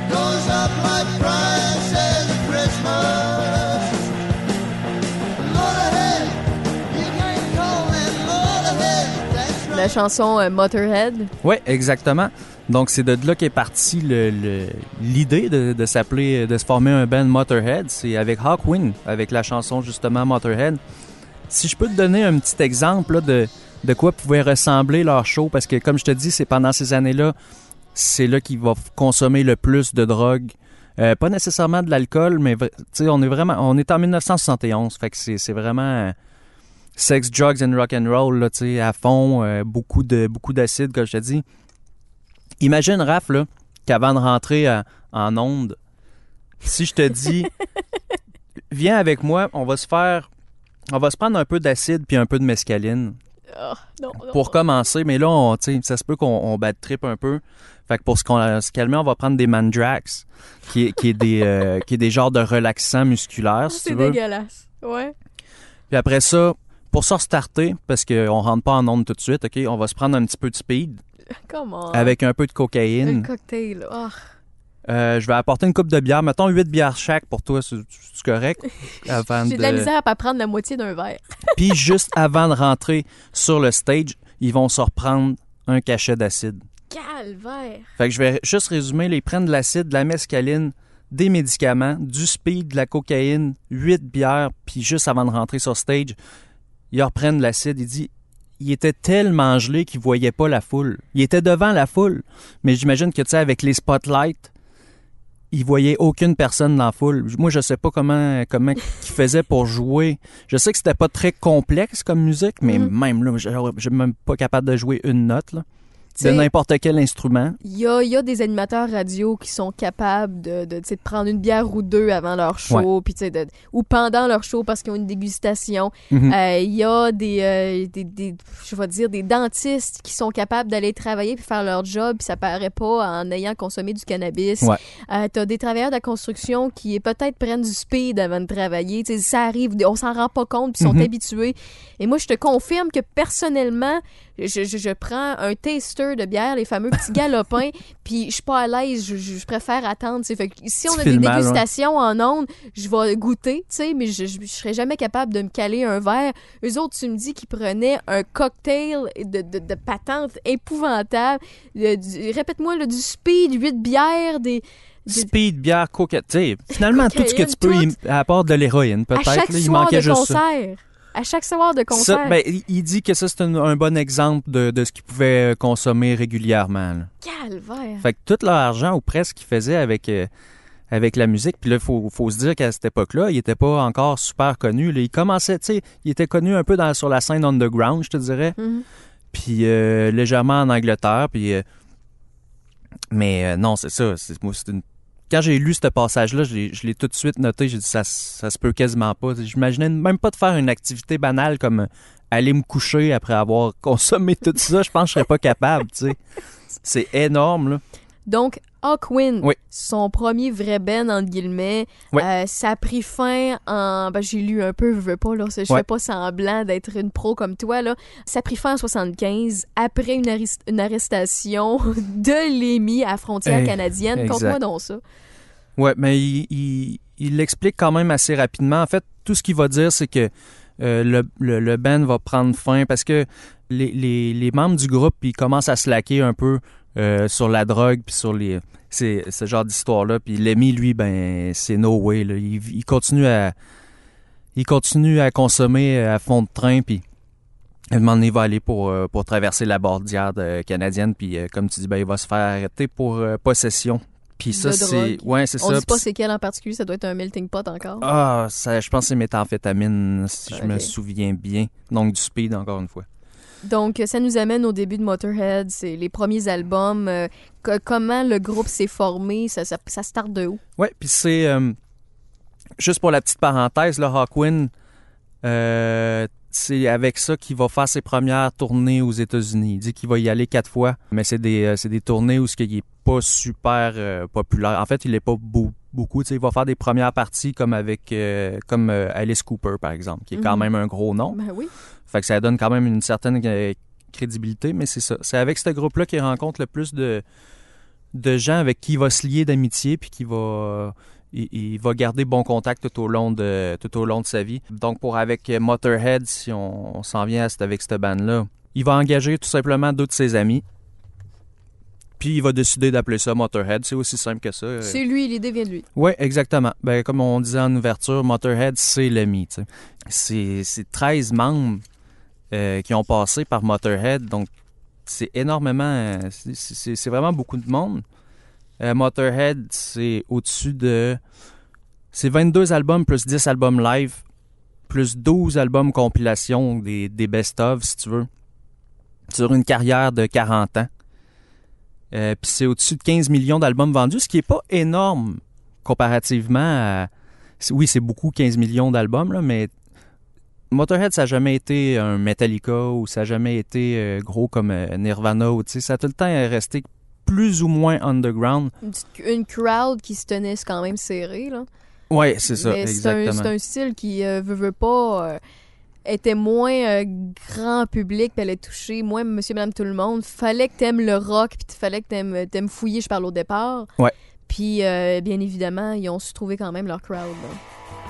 Goes up like
La chanson euh, Motorhead?
Oui, exactement. Donc, c'est de là qu'est partie l'idée de, s'appeler, de se former un band Motorhead. C'est avec Hawkwind, avec la chanson justement Motorhead. Si je peux te donner un petit exemple de, de quoi pouvait ressembler leur show, parce que comme je te dis, c'est pendant ces années-là, c'est là qu'ils vont consommer le plus de drogue. Euh, pas nécessairement de l'alcool, mais on est vraiment, on est en 1971, fait que c'est vraiment sex, drugs and rock and roll là, à fond, euh, beaucoup de beaucoup d'acide, comme je te dis. Imagine, Raph, là, qu'avant de rentrer à- en onde, si je te dis, viens avec moi, on va se faire, on va se prendre un peu d'acide puis un peu de mescaline
Ah, non, non.
pour commencer, mais là, on, ça se peut qu'on on bad trip un peu. Fait que pour se, se calmer, on va prendre des mandrax, qui est, qui est des, euh, qui est des genres de relaxants musculaires, si
C'est
tu veux.
dégueulasse. Ouais.
Puis après ça, pour se restarter, parce qu'on rentre pas en onde tout de suite, OK, on va se prendre un petit peu de speed
Comment?
avec un peu de
Un
cocaïne.
cocktail. Ah.
Euh, je vais apporter une coupe de bière. Mettons 8 bières chaque pour toi, c'est correct? Avant
J'ai de la
de-
misère à pas prendre la moitié d'un verre.
Puis juste avant de rentrer sur le stage, ils vont se reprendre un cachet d'acide.
Calvaire.
Fait que je vais juste résumer. Ils prennent de l'acide, de la mescaline, des médicaments, du speed, de la cocaïne, 8 bières, puis juste avant de rentrer sur stage, ils reprennent de l'acide. Il dit, il était tellement gelé qu'il voyait pas la foule. Il était devant la foule. Mais j'imagine que, tu sais, avec les spotlights, il voyait aucune personne dans la foule. Moi, je sais pas comment, comment il faisait pour jouer. Je sais que c'était pas très complexe comme musique, mais
Mhm.
même là, je je suis même pas capable de jouer une note, là.
Tu
De n'importe quel instrument.
Il y a, y a des animateurs radio qui sont capables de, de, tu de prendre une bière ou deux avant leur show, puis, tu ou pendant leur show parce qu'ils ont une dégustation.
Mhm.
Euh, Il y a des, euh, des, des- je vais dire, des dentistes qui sont capables d'aller travailler puis faire leur job, puis ça paraît pas en ayant consommé du cannabis.
Ouais.
Euh, T'as des travailleurs de la construction qui peut-être prennent du speed avant de travailler. Tu sais, ça arrive, on s'en rend pas compte, puis sont
Mhm.
habitués. Et moi, je te confirme que personnellement, je, je- je prends un taster de bière, les fameux petits galopins, puis je suis pas à l'aise, je, je- préfère attendre. Fait que si on a des
ouais.
dégustations en ondes, je vais goûter, mais je, je, serais jamais capable de me caler un verre. Eux autres, tu me dis qu'ils prenaient un cocktail de, de, de patente épouvantable. Répète-moi, du speed, 8 bières, des... des-
Speed, bière, cocaïne. Tu sais, finalement, tout ce que tu peux,
tout.
à part de l'héroïne,
à
peut-être.
chaque
là, il
soir
manquait
de
juste ça.
À chaque soir de concert.
Ça, ben, il- dit que ça, c'est un, un bon exemple de, de ce qu'il pouvait euh, consommer régulièrement. là.
Calvaire.
Fait que tout leur argent, ou presque, qu'ils faisaient avec, euh, avec la musique. Puis là, il faut, faut se dire qu'à cette époque-là, il était pas encore super connu. là. Il commençait, tu sais, il était connu un peu dans, sur la scène underground, je te dirais.
Mhm.
Puis euh, légèrement en Angleterre. Puis, euh, mais non, c'est ça. C'est, moi, c'est une- Quand j'ai lu ce passage-là, je l'ai, tout de suite noté. J'ai dit ça, ça se peut quasiment pas. J'imaginais même pas de faire une activité banale comme euh, aller me coucher après avoir consommé tout ça. Je pense que je serais pas capable. C'est énorme, là.
Donc, Hawkwind,
Oui.
son premier vrai ben, entre guillemets,
Oui.
euh, ça a pris fin en... Ben, j'ai lu un peu, je veux pas, là, je
Ouais.
fais pas semblant d'être une pro comme toi, là. Ça a pris fin en 75, après une, arrest- une arrestation de l'EMI à la frontière
Eh,
canadienne. Conte-moi donc ça.
Ouais, mais il, il, il l'explique quand même assez rapidement. En fait, tout ce qu'il va dire, c'est que euh, le, le, le band va prendre fin parce que les, les, les membres du groupe, ils commencent à slacker un peu euh, sur la drogue puis sur les c'est ce genre d'histoire-là. Puis Lemmy, lui, ben, c'est no way. Là. Il, il continue à il continue à consommer à fond de train, puis à un moment donné, il va aller pour, euh, pour traverser la bordière euh, canadienne, puis euh, comme tu dis, ben, il va se faire arrêter pour euh, possession. Puis ça, c'est... Ouais, c'est
On
ça.
dit pas
Puis-
c'est quel en particulier, ça doit être un melting pot encore.
ah, ça, je pense que c'est méthamphétamine, si je me souviens bien. Donc du speed, encore une fois.
Donc, ça nous amène au début de Motorhead, c'est les premiers albums. euh, co- comment le groupe s'est formé, ça, ça, ça start de où?
Ouais, puis c'est... euh, juste pour la petite parenthèse, là, Hawkwind, euh, c'est avec ça qu'il va faire ses premières tournées aux États-Unis. Il dit qu'il va y aller quatre fois, mais c'est des, euh, c'est des tournées où ce qu'il est pas super euh, populaire. En fait, il est pas beau- beaucoup. Il va faire des premières parties comme avec euh, comme Alice Cooper, par exemple, qui est quand
Mhm.
même un gros nom.
Ben oui.
Fait que ça donne quand même une certaine crédibilité, mais c'est ça. C'est avec ce groupe-là qu'il rencontre le plus de, de gens avec qui il va se lier d'amitié, puis qui va, il, il va garder bon contact tout au long de, tout au long de sa vie. Donc pour avec Motorhead, si on, on s'en vient à cette- avec cette bande-là, il va engager tout simplement deux de ses amis. Puis il va décider d'appeler ça Motorhead. C'est aussi simple que ça.
C'est lui, l'idée vient de lui.
oui, exactement. Ben, comme on disait en ouverture, Motorhead, c'est l'ami. C'est c'est 13 membres euh, qui ont passé par Motorhead, donc c'est énormément. euh, c'est vraiment beaucoup de monde. Euh, Motorhead, c'est au-dessus de. C'est 22 albums plus 10 albums live, plus 12 albums compilation des, des best-of, si tu veux, sur une carrière de 40 ans. Euh, Puis c'est au-dessus de 15 millions d'albums vendus, ce qui est pas énorme comparativement à... Oui, c'est beaucoup 15 millions d'albums, mais Motorhead, ça n'a jamais été un Metallica ou ça n'a jamais été euh, gros comme Nirvana. Ou, ça a tout le temps resté plus ou moins underground.
Une, crowd qui se tenait quand même serrée, là.
Oui, c'est ça,
Mais c'est un,
exactement.
c'est un style qui, euh, veut, veut pas, euh, était moins euh, grand public, puis allait toucher moins monsieur, madame, tout le monde. Fallait que t'aimes le rock, puis fallait que t'aimes, t'aimes fouiller, je parle au départ.
Ouais.
Puis, euh, bien évidemment, ils ont su trouver quand même leur crowd. là.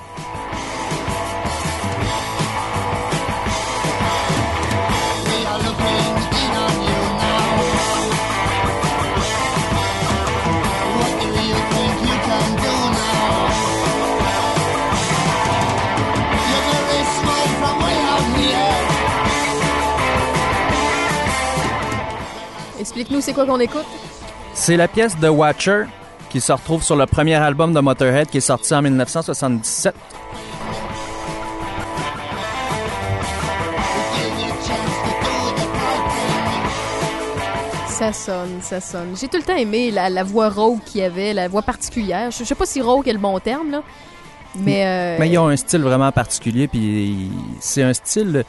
Explique-nous, c'est quoi qu'on écoute?
C'est la pièce The Watcher qui se retrouve sur le premier album de Motorhead qui est sorti en 1977.
Give you a chance to do the right thing.
Ça sonne, ça sonne. J'ai tout le temps aimé la, la voix rauque qu'il y avait, la voix particulière. Je, je sais pas si rauque est le bon terme, là. Mais, euh,
Mais ils ont un style vraiment particulier, puis c'est un style.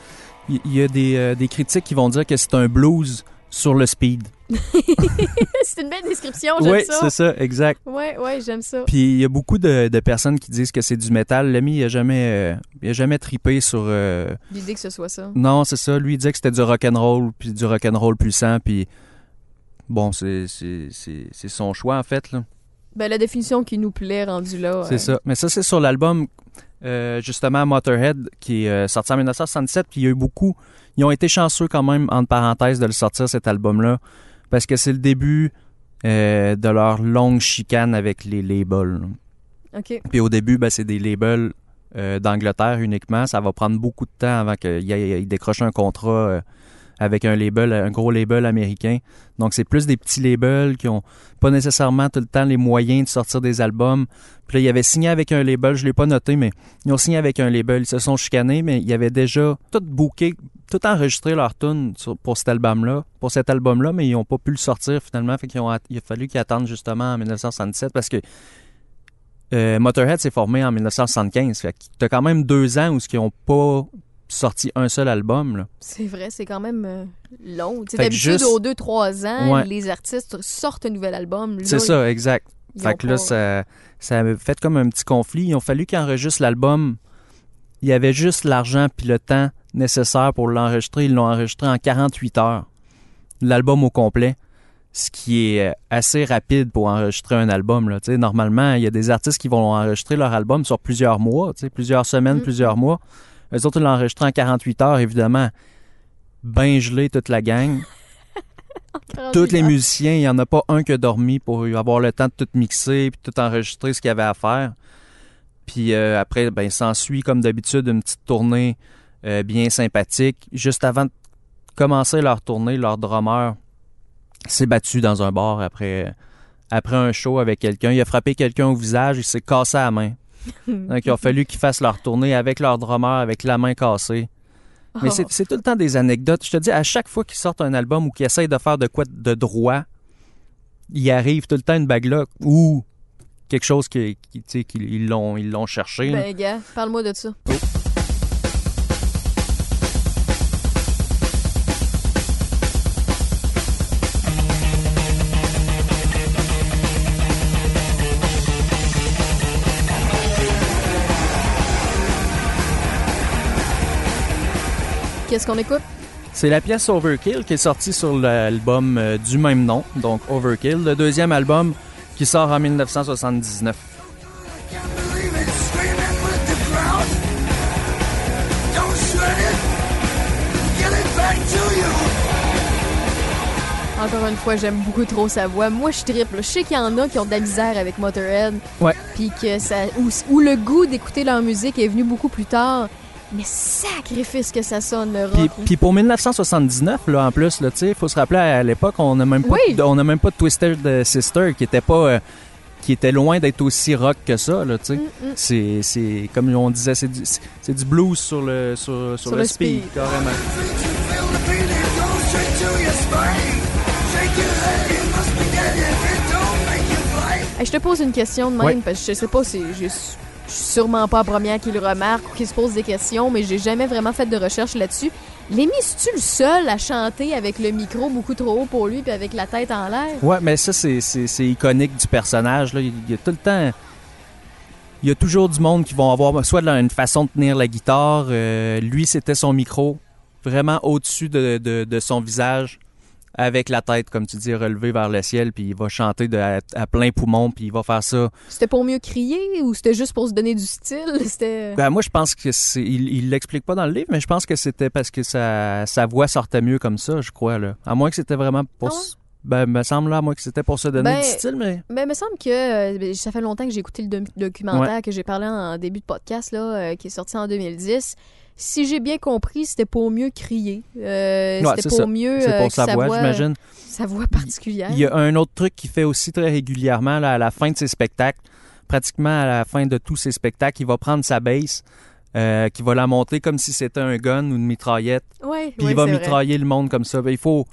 Il y a des, euh, des critiques qui vont dire que c'est un blues sur le speed.
c'est une belle description, j'aime
Oui,
ça.
c'est ça, exact.
Ouais, ouais, j'aime ça.
Puis il y a beaucoup de, de personnes qui disent que c'est du métal. L'ami, il a jamais, euh, il a jamais tripé sur. euh,
L'idée que ce soit ça.
Non, c'est ça. Lui, il disait que c'était du rock and roll, puis du rock and roll puissant, puis bon, c'est son choix en fait là.
Ben, la définition qui nous plaît rendue là.
C'est
euh,
ça. Mais ça, c'est sur l'album, euh, justement, Motorhead, qui est euh, sorti en 1977. Puis il y a eu beaucoup. Ils ont été chanceux, quand même, entre parenthèses, de le sortir, cet album-là. Parce que c'est le début euh, de leur longue chicane avec les labels. là.
OK.
Puis au début, ben, c'est des labels euh, d'Angleterre uniquement. Ça va prendre beaucoup de temps avant qu'ils décrochent un contrat euh, avec un label, un gros label américain. Donc c'est plus des petits labels qui ont pas nécessairement tout le temps les moyens de sortir des albums. Puis là, ils avaient signé avec un label, je l'ai pas noté, mais ils ont signé avec un label. Ils se sont chicanés, mais ils avaient déjà tout booké, tout enregistré leur tune pour cet album-là, pour cet album-là, mais ils n'ont pas pu le sortir finalement. Fait il a fallu qu'ils attendent justement en 1967 parce que euh, Motorhead s'est formé en 1975. Fait que t'as quand même deux ans où ils n'ont pas sorti un seul album.
C'est vrai, c'est quand même euh, long. D'habitude,
juste-
aux 2-3 ans,
Ouais.
les artistes sortent un nouvel album.
C'est ça, exact. Fait que là, ça, ça a fait comme un petit conflit. Ils ont fallu qu'ils enregistrent l'album. Il y avait juste l'argent puis le temps nécessaire pour l'enregistrer. Ils l'ont enregistré en 48 heures. L'album au complet. Ce qui est euh, assez rapide pour enregistrer un album. Là. Normalement, il y a des artistes qui vont enregistrer leur album sur plusieurs mois, plusieurs semaines,
Mm.
plusieurs mois. Eux autres, ils l'ont enregistré en 48 heures, évidemment. Ben gelé toute la gang. Tous les musiciens, il n'y en a pas un qui a dormi pour avoir le temps de tout mixer puis tout enregistrer ce qu'il y avait à faire. Puis euh, après, ben, s'ensuit comme d'habitude une petite tournée euh, bien sympathique. Juste avant de commencer leur tournée, leur drummer s'est battu dans un bar après, après un show avec quelqu'un. Il a frappé quelqu'un au visage, il s'est cassé la main. Donc il a fallu qu'ils fassent leur tournée avec leur drummer, avec la main cassée. Mais
Oh.
c'est- c'est tout le temps des anecdotes. Je te dis, à chaque fois qu'ils sortent un album ou qu'ils essayent de faire de quoi de droit, il arrive tout le temps une bague-là ou quelque chose qui, qui, qu'ils- ils l'ont cherché. là.
Ben, gars, parle-moi de ça. Qu'est-ce qu'on écoute?
C'est la pièce Overkill qui est sortie sur l'album euh, du même nom, donc Overkill, le deuxième album qui sort en 1979.
Can't believe it, screaming with the crowd. Don't shred it, get it back to you.
Encore une fois, j'aime beaucoup trop sa voix. Moi, je triple. Je sais qu'il y en a qui ont de la misère avec Motorhead.
Ouais.
Puis que ça. Où, où le goût d'écouter leur musique est venu beaucoup plus tard. Mais sacrifice que ça sonne, le rock.
Puis, pour 1979, là, en plus, il faut se rappeler à l'époque, on n'a même pas,
Oui.
on n'a même pas de Twisted Sister qui était pas, euh, qui était loin d'être aussi rock que ça, là, tu sais.
Mm, mm.
C'est, c'est comme on disait, c'est du, c'est du blues sur le, sur, sur
Sur
le,
le
speed,
speed.
carrément.
Hey, je te pose une question de même, parce que je sais pas si suis je suis sûrement pas la première qui le remarque ou qui se pose des questions, mais j'ai jamais vraiment fait de recherche là-dessus. Lémi, es-tu le seul à chanter avec le micro beaucoup trop haut pour lui puis avec la tête en l'air?
Ouais, mais ça, c'est, c'est, iconique du personnage. Là. Il y a tout le temps. Il y a toujours du monde qui vont avoir soit une façon de tenir la guitare. euh, lui, c'était son micro, vraiment au-dessus de, de- de son visage, avec la tête, comme tu dis, relevée vers le ciel. Puis il va chanter de, à, à plein poumon, puis il va faire ça.
C'était pour mieux crier ou c'était juste pour se donner du style? C'était.
Ben, moi, je pense que c'est. Il, l'explique pas dans le livre, mais je pense que c'était parce que sa, sa voix sortait mieux comme ça, je crois. Là. À moins que c'était vraiment pour.
Ah ouais?
Ben, me semble là, à moins que c'était pour se donner
Ben,
du style, mais.
Mais il me semble que euh, ben, ça fait longtemps que j'ai écouté le doc- documentaire que j'ai parlé en début de podcast, là, euh, qui est sorti en 2010. Si j'ai bien compris, c'était pour mieux crier. Euh,
Ouais,
c'était
c'est
pour
ça.
mieux
C'est
euh,
pour sa voix, j'imagine.
sa voix particulière.
Il y a un autre truc qu'il fait aussi très régulièrement là, à la fin de ses spectacles. Pratiquement à la fin de tous ses spectacles, il va prendre sa bass, euh, qui va la monter comme si c'était un gun ou une mitraillette,
Ouais,
puis
ouais,
il va
vrai.
mitrailler le monde comme ça. Ben, il faut.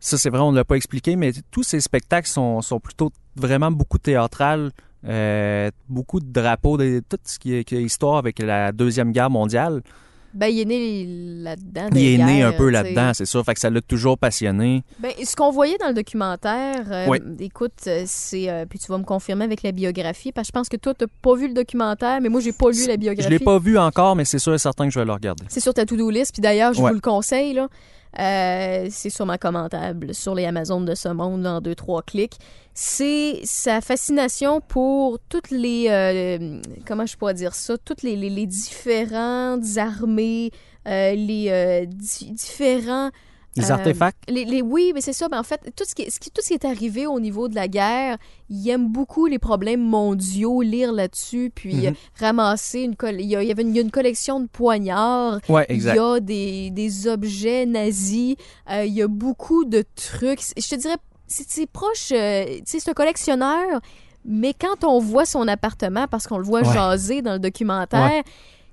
Ça, c'est vrai, on ne l'a pas expliqué, mais tous ces spectacles sont, sont plutôt vraiment beaucoup théâtrales. Euh, beaucoup de drapeaux, de, tout ce qui est, qui est histoire avec la Deuxième Guerre mondiale.
Ben, il est né là-dedans.
Il est né un peu là-dedans, c'est sûr. Fait que ça l'a toujours passionné.
Ben, ce qu'on voyait dans le documentaire, euh,
Oui.
écoute, euh, c'est. euh, puis tu vas me confirmer avec la biographie, parce que je pense que toi, t'as pas vu le documentaire, mais moi, j'ai pas lu la biographie.
Je l'ai pas vu encore, mais c'est sûr et certain que je vais le regarder.
C'est sur ta to-do list. Puis d'ailleurs, je
Ouais.
vous le conseille, là. Euh, c'est sûrement commentable sur les Amazones de ce monde en deux, trois clics. C'est sa fascination pour toutes les. euh, comment je pourrais dire ça? Toutes les, différentes armées, euh, les euh, di- différents.
Les
Euh,
artefacts?
Les, les- oui, mais c'est ça. Ben, en fait, tout ce, qui, est- ce qui- tout ce qui est arrivé au niveau de la guerre, il aime beaucoup les problèmes mondiaux, lire là-dessus, puis
Mhm.
euh, ramasser une il y, il avait une, il y a une collection de poignards.
Ouais,
Il
exact.
y a des, des objets nazis. euh, il y a beaucoup de trucs. Je te dirais, c'est proche. euh, tu sais, c'est un collectionneur, mais quand on voit son appartement, parce qu'on le voit
Ouais.
jaser dans le documentaire,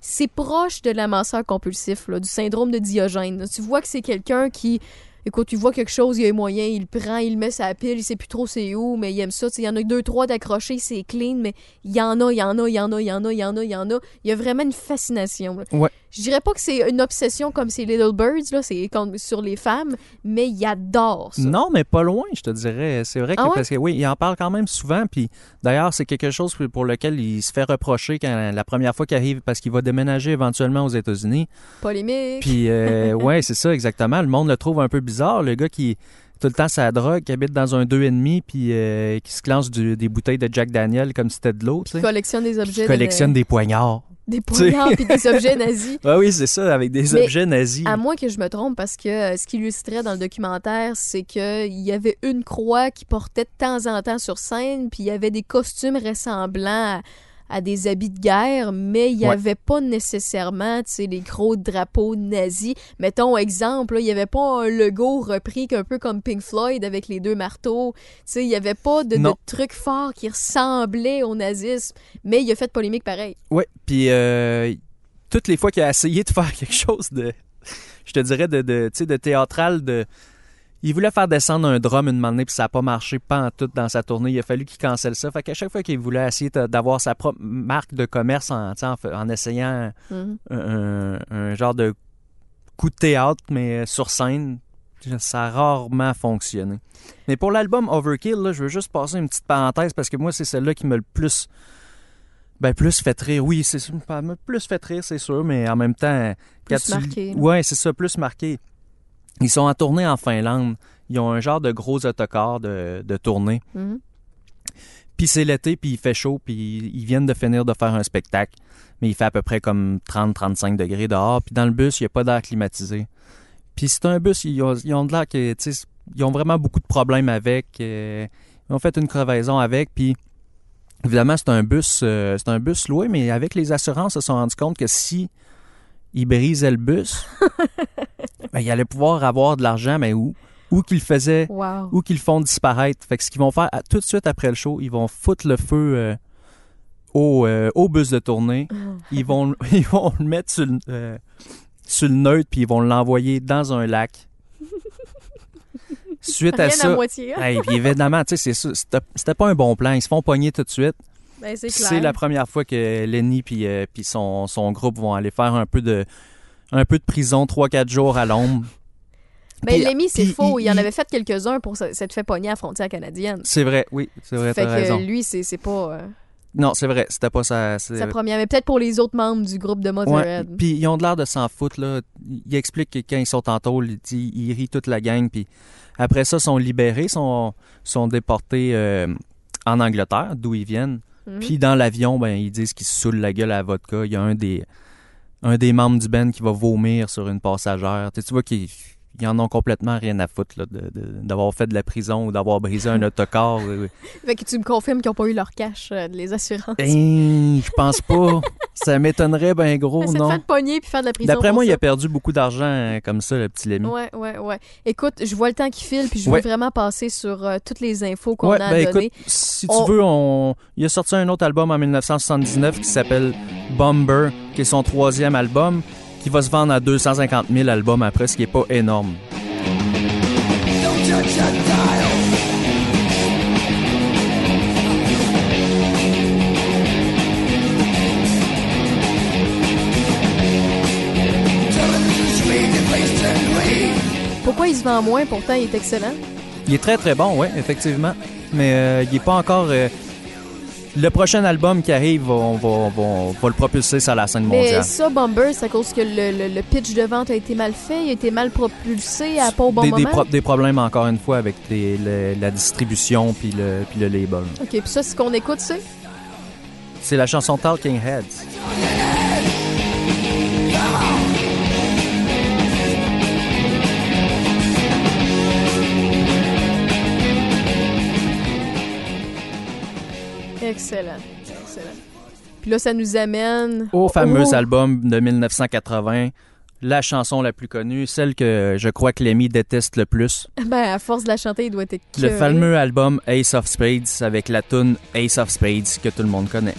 c'est proche de l'amasseur compulsif, là, du syndrome de Diogène. Tu vois que c'est quelqu'un qui. Écoute, tu vois quelque chose, il y a moyen, il prend, il met sa pile, il sait plus trop c'est où, mais il aime ça. Il y en a deux, trois d'accrochés, c'est clean, mais il y en a, il y en a, il y en a, il y en a, il y en a, il y en a. Il y a vraiment une fascination.
Ouais.
Je dirais pas que c'est une obsession comme ces Little Birds, là, c'est sur les femmes, mais il adore ça.
Non, mais pas loin, je te dirais. C'est vrai que,
Ah ouais?
parce que oui, il en parle quand même souvent. Puis d'ailleurs, c'est quelque chose pour lequel il se fait reprocher quand la première fois qu'il arrive, parce qu'il va déménager éventuellement aux États-Unis.
Polémique.
Puis, euh, ouais, c'est ça, exactement. Le monde le trouve un peu bizarre. Le gars qui tout le temps sa drogue, qui habite dans un 2,5 puis euh, qui se lance du- des bouteilles de Jack Daniel comme si c'était de l'eau,
Qui collectionne des objets.
Qui collectionne
de-
des poignards.
Des poignards puis des objets nazis.
Ah oui, c'est ça, avec des
Mais
objets nazis.
À moins que je me trompe, parce que euh, ce qui illustrait dans le documentaire, c'est qu'il y avait une croix qui portait de temps en temps sur scène, puis il y avait des costumes ressemblants à, à des habits de guerre, mais il n'y
Ouais.
avait pas nécessairement, tu sais, les gros drapeaux nazis. Mettons, exemple, il n'y avait pas un logo repris un peu comme Pink Floyd avec les deux marteaux. Tu sais, il n'y avait pas de, trucs forts qui ressemblaient au nazisme, mais il a fait polémique pareil.
Ouais, puis euh, toutes les fois qu'il a essayé de faire quelque chose de, je te dirais, de, de, tu sais, de théâtral, de... Il voulait faire descendre un drum une année, puis ça n'a pas marché pas en tout dans sa tournée. Il a fallu qu'il cancelle ça. Fait qu'à chaque fois qu'il voulait essayer d'avoir sa propre marque de commerce en, tu en, essayant
Mhm.
un, un genre de coup de théâtre, mais sur scène, ça a rarement fonctionné. Mais pour l'album Overkill, là, je veux juste passer une petite parenthèse parce que moi, c'est celle-là qui me le plus. Ben, plus fait rire, oui, c'est Plus fait rire, c'est sûr, mais en même temps.
Plus
tu-
marqué, là.
Ouais, c'est ça, plus marqué. Ils sont en tournée en Finlande. Ils ont un genre de gros autocar de, de tournée.
Mhm.
Puis c'est l'été, puis il fait chaud, puis ils viennent de finir de faire un spectacle. Mais il fait à peu près comme 30-35 degrés dehors. Puis dans le bus, il n'y a pas d'air climatisé. Puis c'est un bus, ils ont, ils ont de l'air que, ils ont vraiment beaucoup de problèmes avec. euh, ils ont fait une crevaison avec, puis évidemment, c'est un bus, euh, c'est un bus loué, mais avec les assurances, ils se sont rendus compte que si ils brisaient le bus, ben, ils allaient pouvoir avoir de l'argent, mais où? Où qu'ils le faisaient
Wow.
ou qu'ils le font disparaître. Fait que ce qu'ils vont faire à- tout de suite après le show, ils vont foutre le feu euh, au, euh, au bus de tournée. Ils vont, ils vont le mettre sur le, euh, sur le neutre puis ils vont l'envoyer dans un lac. Suite à
Rien à
ça,
moitié. hein?
hey, puis évidemment, tu sais, c'est ça, c'était pas un bon plan. Ils se font pogner tout de suite.
Ben, c'est
la première fois que Lenny puis euh, puis son, son groupe vont aller faire un peu de un peu de prison, 3-4 jours à l'ombre.
Ben, Lémi, c'est faux. Il,
il-
en avait fait quelques-uns pour s'être fait pogner à la frontière canadienne.
C'est vrai, oui, c'est vrai,
fait que
raison.
lui, c'est pas euh,
Non, c'est vrai, c'était pas ça.
sa première. Mais peut-être pour les autres membres du groupe de
Ouais,
Motorhead.
puis ils ont l'air de s'en foutre, là. Ils expliquent que quand ils sont en tôle, ils, ils- ils rient toute la gang, puis après ça, sont libérés, sont, sont déportés euh, en Angleterre, d'où ils viennent.
Mhm.
Puis dans l'avion, ben, ils disent qu'ils se saoulent la gueule à la vodka. Il y a un des, un des membres du band qui va vomir sur une passagère. Tu, tu vois qu'ils ils en ont complètement rien à foutre là, de- de- d'avoir fait de la prison ou d'avoir brisé un autocar.
Fait que tu me confirmes qu'ils n'ont pas eu leur cash, euh, les assurances.
hein, je pense pas. Ça m'étonnerait ben gros,
C'est de
non?
faire de pogner puis faire de la prison.
D'après moi, il a perdu beaucoup d'argent euh, comme ça, le petit Lémi.
Ouais, ouais, ouais. Écoute, je vois le temps qui file, puis je
Ouais.
veux vraiment passer sur euh, toutes les infos qu'on
Ouais,
a
ben écoute, si
On-
tu veux, on... il a sorti un autre album en 1979 qui s'appelle Bomber, qui est son troisième album, qui va se vendre à 250 000 albums après, ce qui est pas énorme.
Pourquoi il se vend moins? Pourtant, il est excellent.
Il est très très bon, ouais, effectivement. Mais euh, il est pas encore. euh, Le prochain album qui arrive, on va, on va- on va le propulser sur la scène
Mais
mondiale.
ça, Bomber, c'est à cause que le, le- le pitch de vente a été mal fait, il a été mal propulsé à pas au bon
des, des
moment?
pro- des problèmes encore une fois avec les- la distribution puis le, puis le label.
OK, puis ça, ce qu'on écoute, c'est?
C'est la chanson Talking Heads.
Excellent. Excellent. Puis là, ça nous amène...
Au fameux
Oh!
album de 1980, la chanson la plus connue, celle que je crois que Lemmy déteste le plus.
Ben, à force de la chanter, il doit être
Le fameux album Ace of Spades avec la tune Ace of Spades que tout le monde connaît.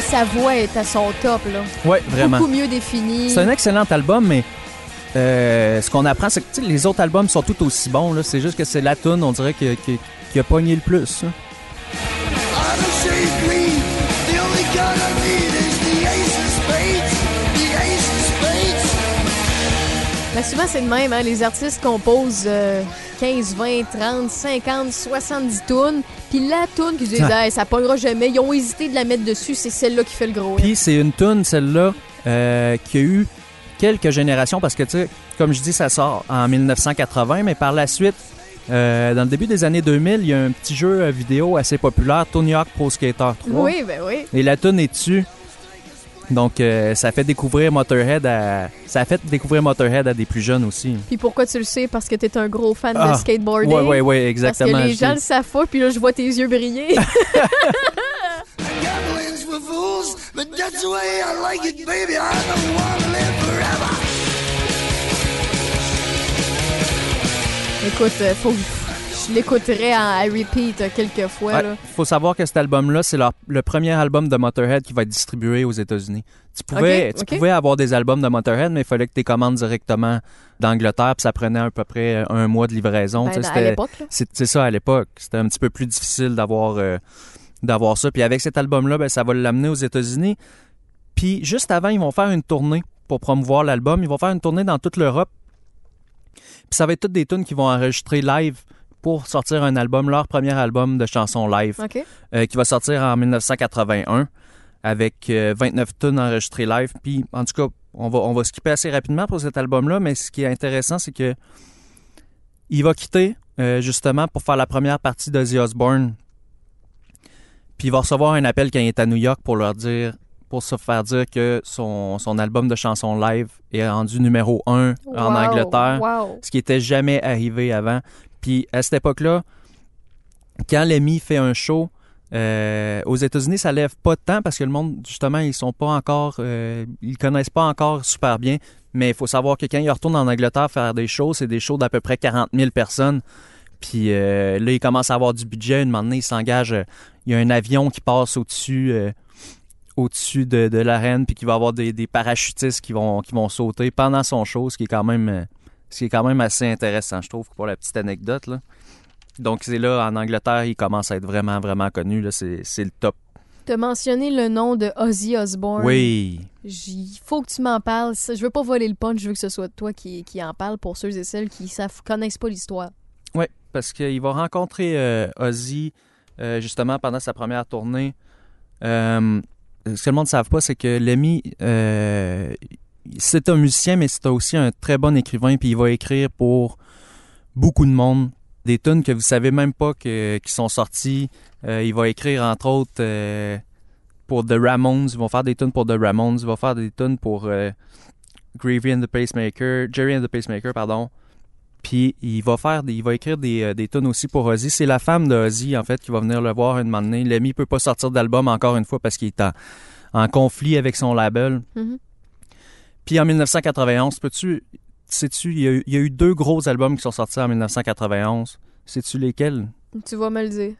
Mais sa voix est à son top, là.
Ouais, vraiment.
Beaucoup mieux définie.
C'est un excellent album, mais euh, ce qu'on apprend, c'est que les autres albums sont tout aussi bons. là. C'est juste que c'est la tune, on dirait, qui, qui- qui a pogné le plus. hein.
Ben, souvent, c'est le même. Hein? Les artistes composent euh, 15, 20, 30, 50, 70 tunes. Puis la tune qu'ils disent. Hey, ça pognera jamais. Ils ont hésité de la mettre dessus. C'est celle-là qui fait le gros.
Puis c'est une tune, celle-là, euh, qui a eu quelques générations parce que, tu sais, comme je dis, ça sort en 1980, mais par la suite, euh, dans le début des années 2000, il y a un petit jeu euh, vidéo assez populaire, Tony Hawk Pro Skater 3.
Oui, ben oui.
Et la tune est dessus. Donc, euh, ça fait découvrir Motorhead à... Ça a fait découvrir Motorhead à des plus jeunes aussi.
Puis pourquoi tu le sais? Parce que t'es un gros fan
Ah,
de skateboarding.
Ouais, ouais, ouais,
Parce
exactement.
que les gens le savent pas, puis là, je vois tes yeux briller. Écoute, euh, faut je l'écouterai en- à repeat euh, quelques fois.
Ouais,
là.
faut savoir que cet album-là, c'est le premier album de Motorhead qui va être distribué aux États-Unis. Tu pouvais, tu avoir des albums de Motorhead, mais il fallait que tu les commandes directement d'Angleterre, puis ça prenait à peu près un mois de livraison.
Ben.
C'est ça à l'époque. C'était un petit peu plus difficile d'avoir euh, d'avoir ça. Puis avec cet album-là, ben, ça va l'amener aux États-Unis. Puis juste avant, ils vont faire une tournée pour promouvoir l'album. Ils vont faire une tournée dans toute l'Europe. Puis ça va être toutes des tunes qui vont enregistrer live pour sortir un album, leur premier album de chansons live, euh, qui va sortir en 1981 avec euh, 29 tunes enregistrées live. Puis en tout cas, on va, on va skipper assez rapidement pour cet album-là, mais ce qui est intéressant, c'est que il va quitter euh, justement pour faire la première partie d'Ozzy Osbourne. Puis il va recevoir un appel quand il est à New York pour leur dire, pour se faire dire que son, son album de chansons live est rendu numéro 1 en Angleterre
Wow.
ce qui était jamais arrivé avant. Puis à cette époque-là, quand Lemmy fait un show euh, aux États-Unis, ça lève pas de temps parce que le monde, justement, ils sont pas encore, euh, ils connaissent pas encore super bien. Mais il faut savoir que quand ils retournent en Angleterre faire des shows, c'est des shows d'à peu près 40 000 personnes. Puis euh, là, ils commencent à avoir du budget. Une moment donné, ils s'engagent. il y a un avion qui passe au-dessus. au-dessus de, l'arène, puis qu'il va avoir des, des parachutistes qui vont, qui vont sauter pendant son show, ce qui est quand même ce qui est quand même assez intéressant, je trouve, pour la petite anecdote. Là. Donc, c'est là, en Angleterre, il commence à être vraiment, vraiment connu. C'est le top.
T'as mentionné le nom de Ozzy Osbourne.
Oui.
Il faut que tu m'en parles. Je veux pas voler le punch, je veux que ce soit toi qui, qui en parle pour ceux et celles qui savent, connaissent pas l'histoire.
Oui, parce qu'il va rencontrer euh, Ozzy, euh, justement, pendant sa première tournée. Euh, ce que le monde ne savent pas, c'est que Lemmy, c'est un musicien, mais c'est aussi un très bon écrivain, puis il va écrire pour beaucoup de monde. Des tunes que vous savez même pas que, qui sont sorties. Euh, il va écrire, entre autres, euh, pour The Ramones. Ils vont faire des tunes pour The Ramones. Il va faire des tunes pour euh, Gravy and the Pacemaker, Jerry and the Pacemaker, pardon. Puis il va faire, il va écrire des, euh, des tunes aussi pour Ozzy. C'est la femme de Ozzy en fait qui va venir le voir une moment donné. Lemmy peut pas sortir d'album encore une fois parce qu'il est en, conflit avec son label.
Mhm.
Puis en 1991, peux-tu, sais-tu, il y, a eu, il y a eu deux gros albums qui sont sortis en 1991. Sais-tu lesquels?
Tu vas me le dire.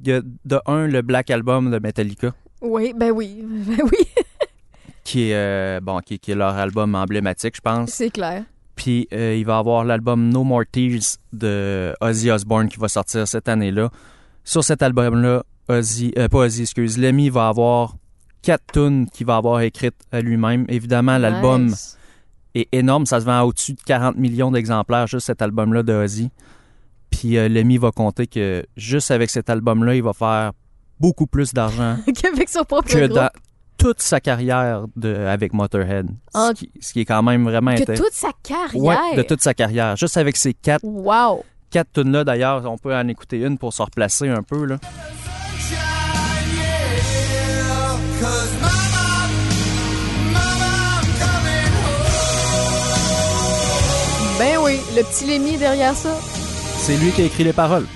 Il y a de un le Black Album de Metallica,
Oui, ben oui. Ben oui,
qui est euh, bon, qui, qui est leur album emblématique, je pense.
c'est clair.
Puis euh, il va avoir l'album No More Tears de Ozzy Osbourne qui va sortir cette année-là. Sur cet album-là, Ozzy, euh, pas Ozzy, excuse, Lemmy va avoir quatre tunes qu'il va avoir écrites à lui-même. Évidemment, l'album
Nice.
est énorme, ça se vend au-dessus de 40 millions d'exemplaires juste cet album-là de Ozzy. Puis euh, Lemmy va compter que juste avec cet album-là, il va faire beaucoup plus d'argent
Qu'avec son propre
que
groupe.
dans toute sa carrière de, avec Motorhead.
En-
Ce, qui, ce qui est quand même vraiment intéressant.
toute sa carrière.
Ouais, de toute sa carrière. Juste avec ces quatre
Wow.
quatre tunes là d'ailleurs, on peut en écouter une pour se replacer un peu là.
Le petit Lémi derrière ça.
C'est lui qui a écrit les paroles.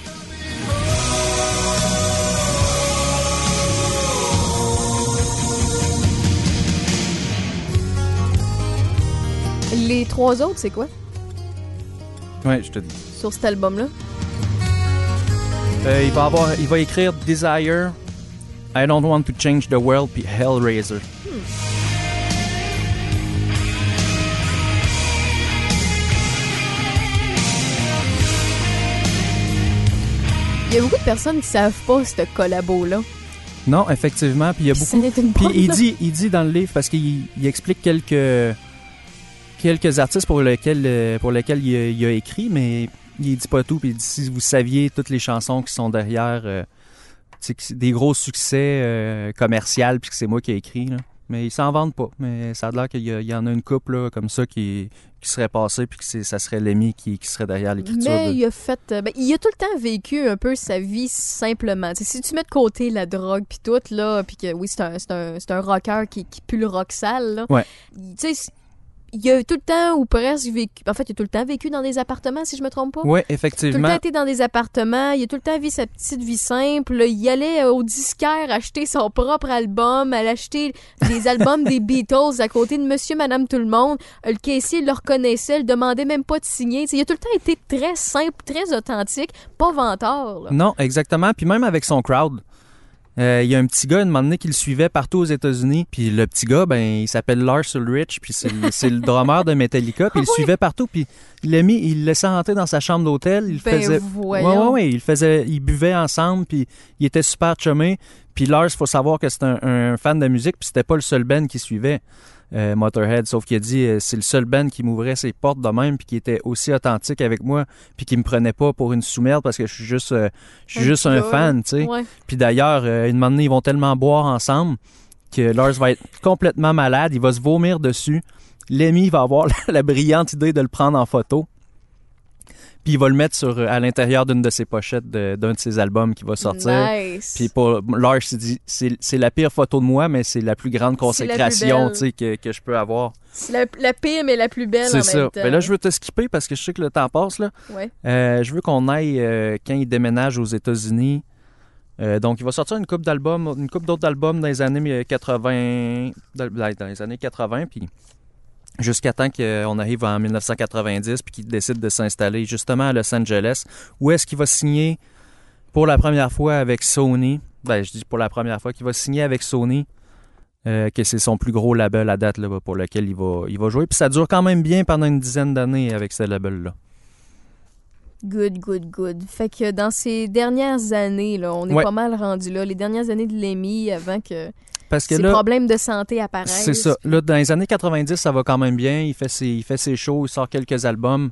Les trois autres, c'est quoi?
Ouais, je te dis.
Sur cet album-là?
Euh, il va avoir il va écrire Desire, I don't want to change the world puis Hellraiser.
Il y a beaucoup de personnes qui savent pas ce collabo-là.
Non, effectivement, puis il y a
Puis
beaucoup
une
Puis il dit, il dit dans le livre, parce qu'il il explique quelques, quelques artistes pour lesquels, euh, pour lesquels il, a, il a écrit, mais il dit pas tout. Puis il dit, si vous saviez toutes les chansons qui sont derrière, euh, des gros succès euh, commerciaux, puis que c'est moi qui ai écrit. Là. Mais ils s'en vendent pas. Mais ça a l'air qu'il y, y en a une couple là, comme ça qui, qui serait passée, puis que ça serait Lemmy qui, qui serait derrière l'écriture.
Mais
de-
il a fait. euh, ben, il a tout le temps vécu un peu sa vie simplement. Si tu mets de côté la drogue puis tout, là, puis que oui, c'est un, un, un rocker qui, qui pue le rock sale, là.
Ouais.
Il- Tu sais, il a tout le temps ou presque vécu. En fait, il a tout le temps vécu dans des appartements, si je me trompe pas.
Ouais,
Tout le
effectivement.
temps été dans des appartements, il a tout le temps vécu sa petite vie simple. Il allait euh, au disquaire acheter son propre album, aller acheter des albums des Beatles à côté de Monsieur, Madame, tout le monde. Euh, Le caissier le reconnaissait, le demandait même pas de signer. Il a tout le temps été très simple, très authentique, pas venteur. là.
Non, exactement. Puis même avec son crowd, Euh, Il y a un petit gars, un moment donné, qui le suivait partout aux États-Unis. Puis le petit gars, ben, il s'appelle Lars Ulrich, puis c'est le- c'est le drummer de Metallica. Puis il le suivait partout, puis il l'a mis, il le laissait rentrer dans sa chambre d'hôtel. Il
Ben,
faisait... Ouais, ouais, ouais, il faisait, il buvait ensemble, puis il était super chumé. Puis Lars, faut savoir que c'est un, un fan de musique, puis c'était pas le seul band qui suivait euh, Motorhead, sauf qu'il a dit euh, c'est le seul band qui m'ouvrait ses portes de même, puis qui était aussi authentique avec moi, puis qui me prenait pas pour une sous-merde parce que je suis juste, euh, je suis
Un
juste un
gars.
fan, tu sais.
Ouais.
Puis d'ailleurs, une moment donné, ils vont tellement boire ensemble que Lars va être complètement malade, il va se vomir dessus. Lemmy va avoir la brillante idée de le prendre en photo. Puis il va le mettre sur, euh, à l'intérieur d'une de ses pochettes d'un de ses albums qui va sortir.
Nice.
Puis pour Lars, il dit c'est la pire photo de moi, mais c'est la plus grande
plus
consécration que, que je peux avoir.
C'est la, la pire, mais la plus belle
C'est
même
ça.
temps.
Mais là, je veux te skipper parce que je sais que le temps passe. Là.
Ouais.
Euh, je veux qu'on aille euh, quand il déménage aux États-Unis. Euh, donc, il va sortir une coupe d'albums, une coupe d'autres albums dans les années 80, dans dans les années 80, puis jusqu'à temps qu'on arrive en 1990, puis qu'il décide de s'installer justement à Los Angeles, où est-ce qu'il va signer pour la première fois avec Sony? Ben, je dis pour la première fois qu'il va signer avec Sony, euh, que c'est son plus gros label à date là, pour lequel il va, il va jouer. Puis ça dure quand même bien pendant une dizaine d'années avec ce label-là.
Good, good, good. Fait que dans ces dernières années, là, on est
Ouais.
pas mal rendu là. Les dernières années de Lemmy avant que
Parce que
ces
là,
problèmes de santé apparaissent.
c'est ça. Là, dans les années 90, ça va quand même bien. Il fait ses, il fait ses shows, il sort quelques albums.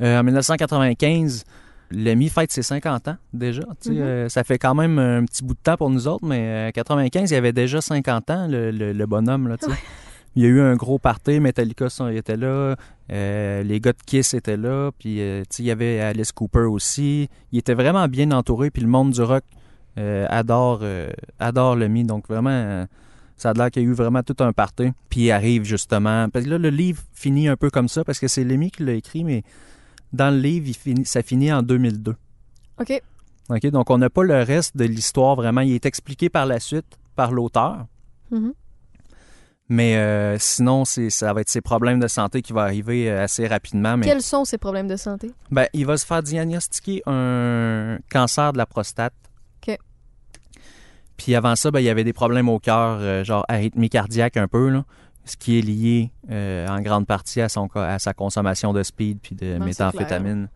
Euh, en 1995, Lemmy fête ses 50 ans déjà.
Mhm.
euh, ça fait quand même un petit bout de temps pour nous autres, mais euh, 95, il avait déjà 50 ans, le, le- le bonhomme. Là. Il y a eu un gros party, Metallica était là, euh, les gars de Kiss étaient là, puis euh, tu sais, il y avait Alice Cooper aussi. Il était vraiment bien entouré, puis le monde du rock euh, adore, euh, adore Lemmy. Donc vraiment, euh, ça a l'air qu'il y a eu vraiment tout un party. Puis il arrive justement. Parce que là, le livre finit un peu comme ça, parce que c'est Lemmy qui l'a écrit, mais dans le livre, il finit, ça finit en 2002.
OK.
OK? Donc, on n'a pas le reste de l'histoire vraiment. Il est expliqué par la suite par l'auteur.
Mhm.
Mais euh, sinon, c'est, ça va être ses problèmes de santé qui vont arriver assez rapidement. Mais
Quels sont ces problèmes de santé?
ben, il va se faire diagnostiquer un cancer de la prostate. Puis avant ça, ben, il y avait des problèmes au cœur, euh, genre arythmie cardiaque un peu, là, ce qui est lié euh, en grande partie à, son, à sa consommation de speed puis de
c'est
méthamphétamine.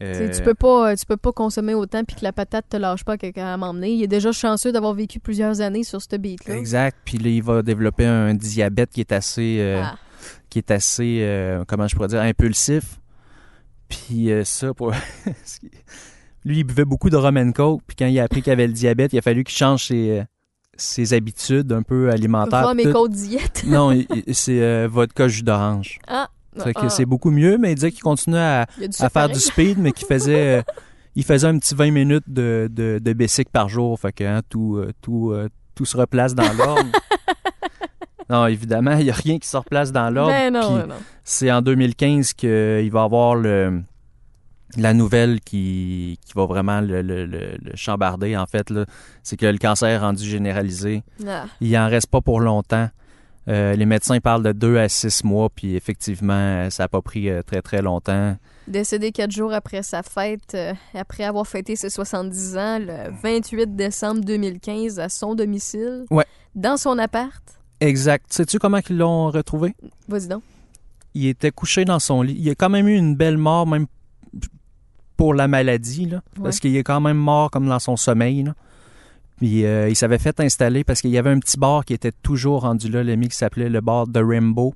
Tu
Euh,
Tu peux pas, tu peux pas consommer autant puis que la patate te lâche pas qu'à m'emmener. Il est déjà chanceux d'avoir vécu plusieurs années sur ce beat-là.
Exact. Puis là, il va développer un diabète qui est assez, euh,
Ah.
qui est assez, euh, comment je pourrais dire, impulsif. Puis ça, pour... lui, il buvait beaucoup de rum and coke. Puis quand il a appris qu'il avait le diabète, il a fallu qu'il change ses, euh, ses habitudes un peu alimentaires.
Et
tout.
côte diète.
Non, c'est euh, vodka jus d'orange.
Ah.
Fait que
Ah.
c'est beaucoup mieux, mais il disait qu'il continuait à,
du
à faire du speed, mais qu'il faisait, euh, il faisait un petit 20 minutes de, de, de basic par jour. Fait que hein, tout, euh, tout, tout se replace dans l'ordre. non, évidemment, il n'y a rien qui se replace dans l'ordre.
Ben non,
Puis
non.
C'est en 2015 qu'il va avoir le, la nouvelle qui, qui va vraiment le, le- le- le chambarder, en fait. C'est que le cancer est rendu généralisé.
Ah.
Il en reste pas pour longtemps. Euh, les médecins parlent de 2 à 6 mois, puis effectivement, euh, ça n'a pas pris euh, très très longtemps.
Décédé quatre jours après sa fête, euh, après avoir fêté ses 70 ans, le 28 décembre 2015, à son domicile.
Ouais.
Dans son appart.
Exact. Sais-tu comment ils l'ont retrouvé?
Vas-y donc.
Il était couché dans son lit. Il a quand même eu une belle mort, même pour la maladie, là, parce qu'il est quand même mort comme dans son sommeil. Là. Puis euh, il s'avait fait installer parce qu'il y avait un petit bar qui était toujours rendu là, l'ami qui s'appelait le bar de Rainbow.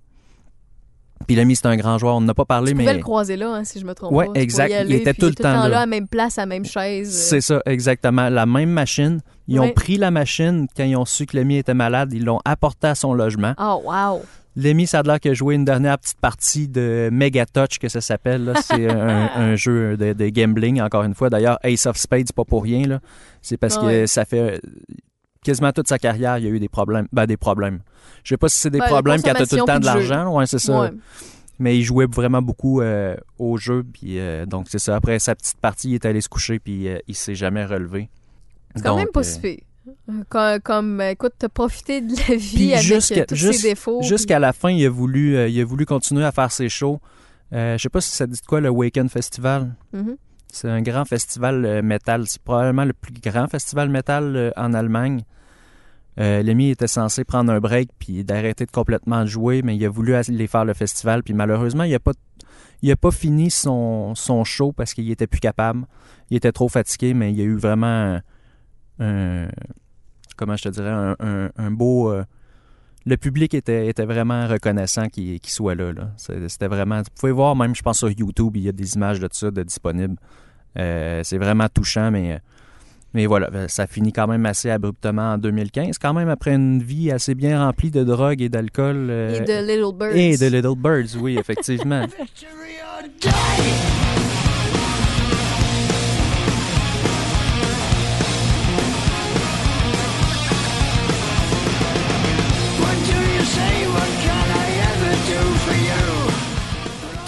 Puis l'ami, c'est un grand joueur. On n'a pas parlé,
Tu
mais
pouvais le croiser là, hein, si je me trompe
Ouais,
pas. Y
exact. Il était tout le temps là.
là. à même place, à même chaise.
C'est ça, exactement. La même machine. Ils
Ouais.
ont pris la machine quand ils ont su que Lemmy était malade. Ils l'ont apporté à son logement.
Oh, wow.
Lemmy, ça a l'air qu'il a joué une dernière petite partie de Mega Touch, que ça s'appelle. C'est un, un jeu de, de gambling, encore une fois. D'ailleurs, Ace of Spades, pas pour rien. là. C'est parce que
ouais.
ça fait quasiment toute sa carrière, il y a eu des problèmes. Ben, des problèmes. Je sais pas si c'est des
Ben,
problèmes quand t'as tout le temps de l'argent. Ouais, c'est ça.
Ouais.
Mais il jouait vraiment beaucoup euh, au jeu. Puis, euh, donc, c'est ça. Après sa petite partie, il est allé se coucher, puis euh, il s'est jamais relevé.
C'est quand même pas
euh,
si. Comme, comme, euh, écoute, t'as profité de la vie avec
jusqu'à-
euh, tous ses défauts.
Jusqu'à la fin, il a voulu, euh, il a voulu continuer à faire ses shows. Euh, je sais pas si ça dit de quoi le Waken Festival.
Mhm.
C'est un grand festival euh, métal. C'est probablement le plus grand festival métal euh, en Allemagne. Lemmy était censé prendre un break puis d'arrêter de complètement jouer, mais il a voulu aller faire le festival. Puis malheureusement, il a pas, il a pas fini son, son show parce qu'il était plus capable. Il était trop fatigué, mais il y a eu vraiment un, un- comment je te dirais, un, un- un beau. euh, le public était, était vraiment reconnaissant qu'il soit là. C'était vraiment. Vous pouvez voir, même, je pense, sur YouTube, il y a des images de ça de disponibles. Euh, c'est vraiment touchant, mais, mais voilà, ben, ça finit quand même assez abruptement en 2015, quand même après une vie assez bien remplie de drogue et d'alcool. euh,
Et de Little Birds.
et de Little Birds, oui, effectivement.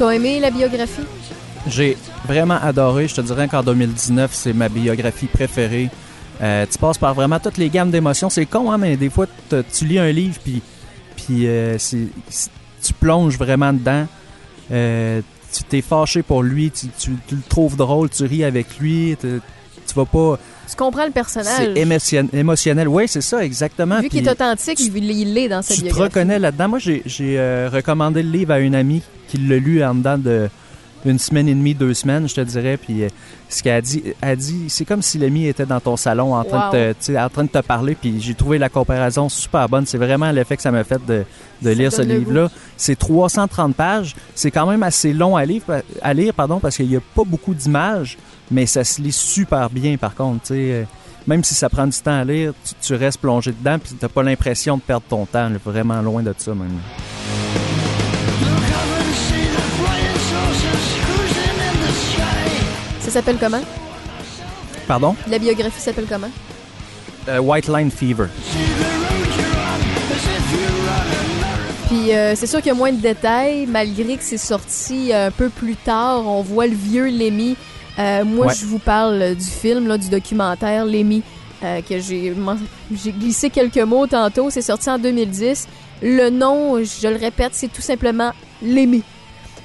T'as aimé la biographie?
J'ai vraiment adoré. Je te dirais qu'en 2019, c'est ma biographie préférée. Euh, tu passes par vraiment toutes les gammes d'émotions. C'est con, hein, mais des fois, tu lis un livre, puis, puis euh, tu plonges vraiment dedans. Euh, tu t'es fâché pour lui, tu, tu- tu le trouves drôle, tu ris avec lui. Tu vas pas.
Tu comprends le personnage.
C'est émotion- émotionnel. Oui, c'est ça, exactement.
Vu qu'il est authentique, il l'est dans sa
tu te
biographie.
reconnais là-dedans. Moi, j'ai recommandé le livre à une amie qui l'a lu en dedans de une semaine et demie, deux semaines, je te dirais. Puis euh, ce qu'elle a dit, a dit, c'est comme si l'ami était dans ton salon en train,
Wow.
de, te, tu en train de te parler. Puis j'ai trouvé la comparaison super bonne. C'est vraiment l'effet que ça m'a fait de, de lire ce livre-là. C'est 330 pages. C'est quand même assez long à lire, à lire pardon, parce qu'il n'y a pas beaucoup d'images, mais ça se lit super bien par contre. tu sais. Euh, Même si ça prend du temps à lire, tu, tu restes plongé dedans puis t'as pas l'impression de perdre ton temps. là, vraiment loin de ça, même.
Ça s'appelle comment?
Pardon?
La biographie s'appelle comment?
Euh, White Line Fever.
Puis euh, c'est sûr qu'il y a moins de détails, malgré que c'est sorti euh, un peu plus tard. On voit le vieux Lemmy. Euh, moi,
Ouais.
je vous parle du film, là, du documentaire Lemmy, que j'ai glissé quelques mots tantôt. C'est sorti en 2010. Le nom, je le répète, c'est tout simplement Lemmy.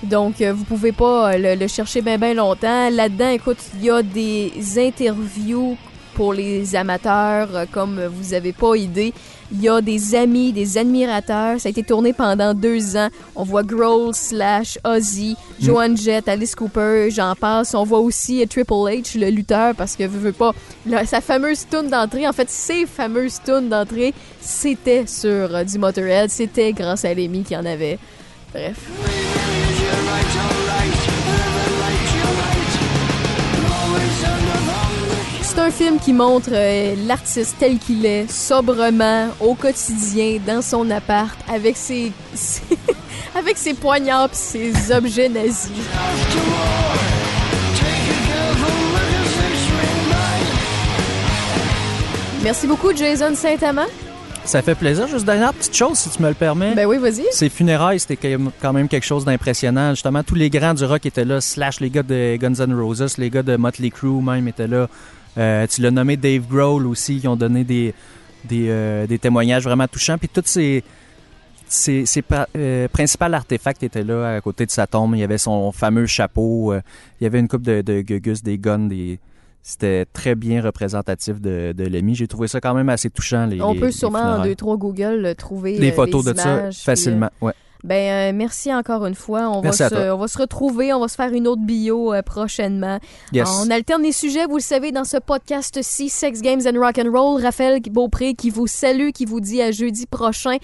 Donc, euh, vous pouvez pas euh, le, le chercher bien bien longtemps. Là-dedans, écoute, il y a des interviews pour les amateurs euh, comme vous avez pas idée. Il y a des amis, des admirateurs. Ça a été tourné pendant deux ans. On voit Grohl slash Ozzy, Joan Jett, Alice Cooper, j'en passe. On voit aussi Triple H, le lutteur, parce que veut, veut pas. là, sa fameuse tune d'entrée, en fait, ses fameuses tunes d'entrée, c'était sur euh, du Motorhead. C'était grâce à Lemmy qui en avait. Bref. C'est un film qui montre euh, l'artiste tel qu'il est, sobrement, au quotidien, dans son appart, avec ses, ses- avec ses poignards pis ses objets nazis. Merci beaucoup, Jason Saint-Amand.
Ça fait plaisir. Juste dernière petite chose, si tu me le permets.
Ben oui, vas-y.
Ces funérailles, c'était quand même- quelque chose d'impressionnant. Justement, tous les grands du rock étaient là, slash les gars de Guns N' Roses, les gars de Motley Crue même étaient là. Euh, tu l'as nommé Dave Grohl aussi, qui ont donné des, des, euh, des témoignages vraiment touchants. Puis tous ces, ces, ces pa- euh, principaux artefacts étaient là à côté de sa tombe. Il y avait son fameux chapeau, euh, il y avait une coupe de, de gugus, des guns, des... C'était très bien représentatif de, de Lemmy. J'ai trouvé ça quand même assez touchant. Les,
On
les-
peut sûrement en
funérailles.
2-3 Google trouver
les
euh,
photos de ça
puis,
facilement. Ouais.
euh, ben, euh, merci encore une fois. On va, se,
toi.
on va se retrouver, on va se faire une autre bio euh, prochainement.
Yes.
On alterne les sujets, vous le savez, dans ce podcast-ci, Sex Games and Rock and Roll. Raphaël Beaupré qui vous salue, qui vous dit à jeudi prochain.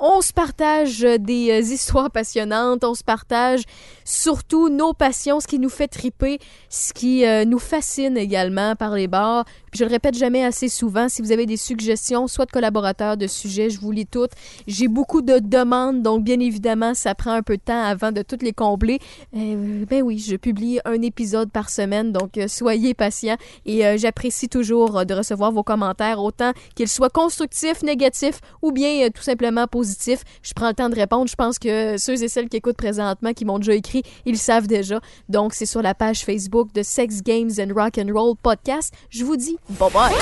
On se partage des euh, histoires passionnantes, on se partage surtout nos passions, ce qui nous fait triper, ce qui euh, nous fascine également par les bars. Puis je le répète jamais assez souvent, si vous avez des suggestions, soit de collaborateurs, de sujets, je vous lis toutes. J'ai beaucoup de demandes, donc bien évidemment, ça prend un peu de temps avant de toutes les combler. Euh, ben oui, je publie un épisode par semaine, donc euh, soyez patients et j'apprécie toujours de recevoir vos commentaires, autant qu'ils soient constructifs, négatifs ou bien tout simplement positifs. Je prends le temps de répondre. Je pense que ceux et celles qui écoutent présentement, qui m'ont déjà écrit, ils savent déjà. Donc c'est sur la page Facebook de Sex Games and Rock and Roll Podcast. Je vous dis bye bye.